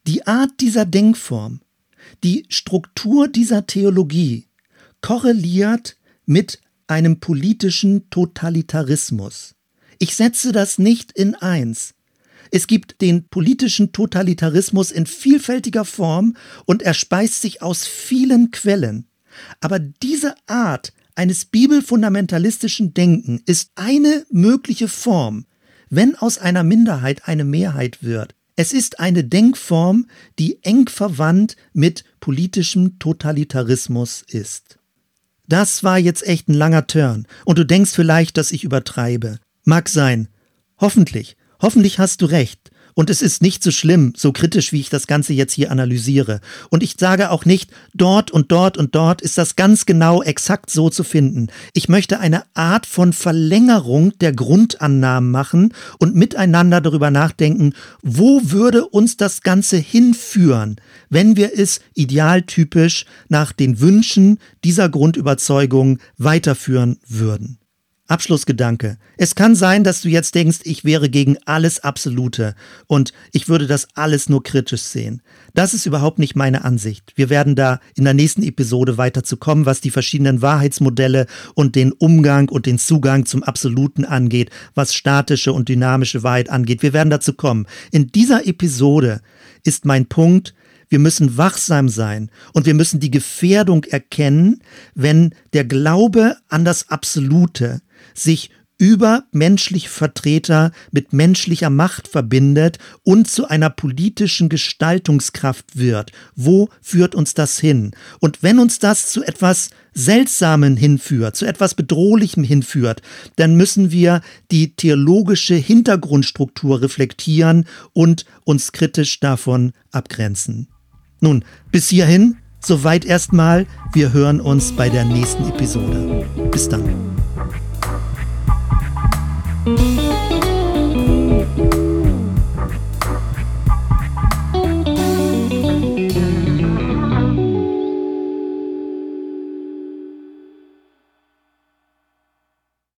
Die Art dieser Denkform, die Struktur dieser Theologie korreliert mit einem politischen Totalitarismus. Ich setze das nicht in eins, es gibt den politischen Totalitarismus in vielfältiger Form und er speist sich aus vielen Quellen. Aber diese Art eines bibelfundamentalistischen Denken ist eine mögliche Form, wenn aus einer Minderheit eine Mehrheit wird. Es ist eine Denkform, die eng verwandt mit politischem Totalitarismus ist. Das war jetzt echt ein langer Turn und du denkst vielleicht, dass ich übertreibe. Mag sein. Hoffentlich. Hoffentlich hast du recht. Und es ist nicht so schlimm, so kritisch, wie ich das Ganze jetzt hier analysiere. Und ich sage auch nicht, dort und dort und dort ist das ganz genau exakt so zu finden. Ich möchte eine Art von Verlängerung der Grundannahmen machen und miteinander darüber nachdenken, wo würde uns das Ganze hinführen, wenn wir es idealtypisch nach den Wünschen dieser Grundüberzeugung weiterführen würden. Abschlussgedanke. Es kann sein, dass du jetzt denkst, ich wäre gegen alles Absolute und ich würde das alles nur kritisch sehen. Das ist überhaupt nicht meine Ansicht. Wir werden da in der nächsten Episode weiter zu kommen, was die verschiedenen Wahrheitsmodelle und den Umgang und den Zugang zum Absoluten angeht, was statische und dynamische Wahrheit angeht. Wir werden dazu kommen. In dieser Episode ist mein Punkt, wir müssen wachsam sein und wir müssen die Gefährdung erkennen, wenn der Glaube an das Absolute sich über menschliche Vertreter mit menschlicher Macht verbindet und zu einer politischen Gestaltungskraft wird. Wo führt uns das hin? Und wenn uns das zu etwas Seltsamen hinführt, zu etwas Bedrohlichem hinführt, dann müssen wir die theologische Hintergrundstruktur reflektieren und uns kritisch davon abgrenzen. Nun, bis hierhin, soweit erstmal. Wir hören uns bei der nächsten Episode. Bis dann. Thank you.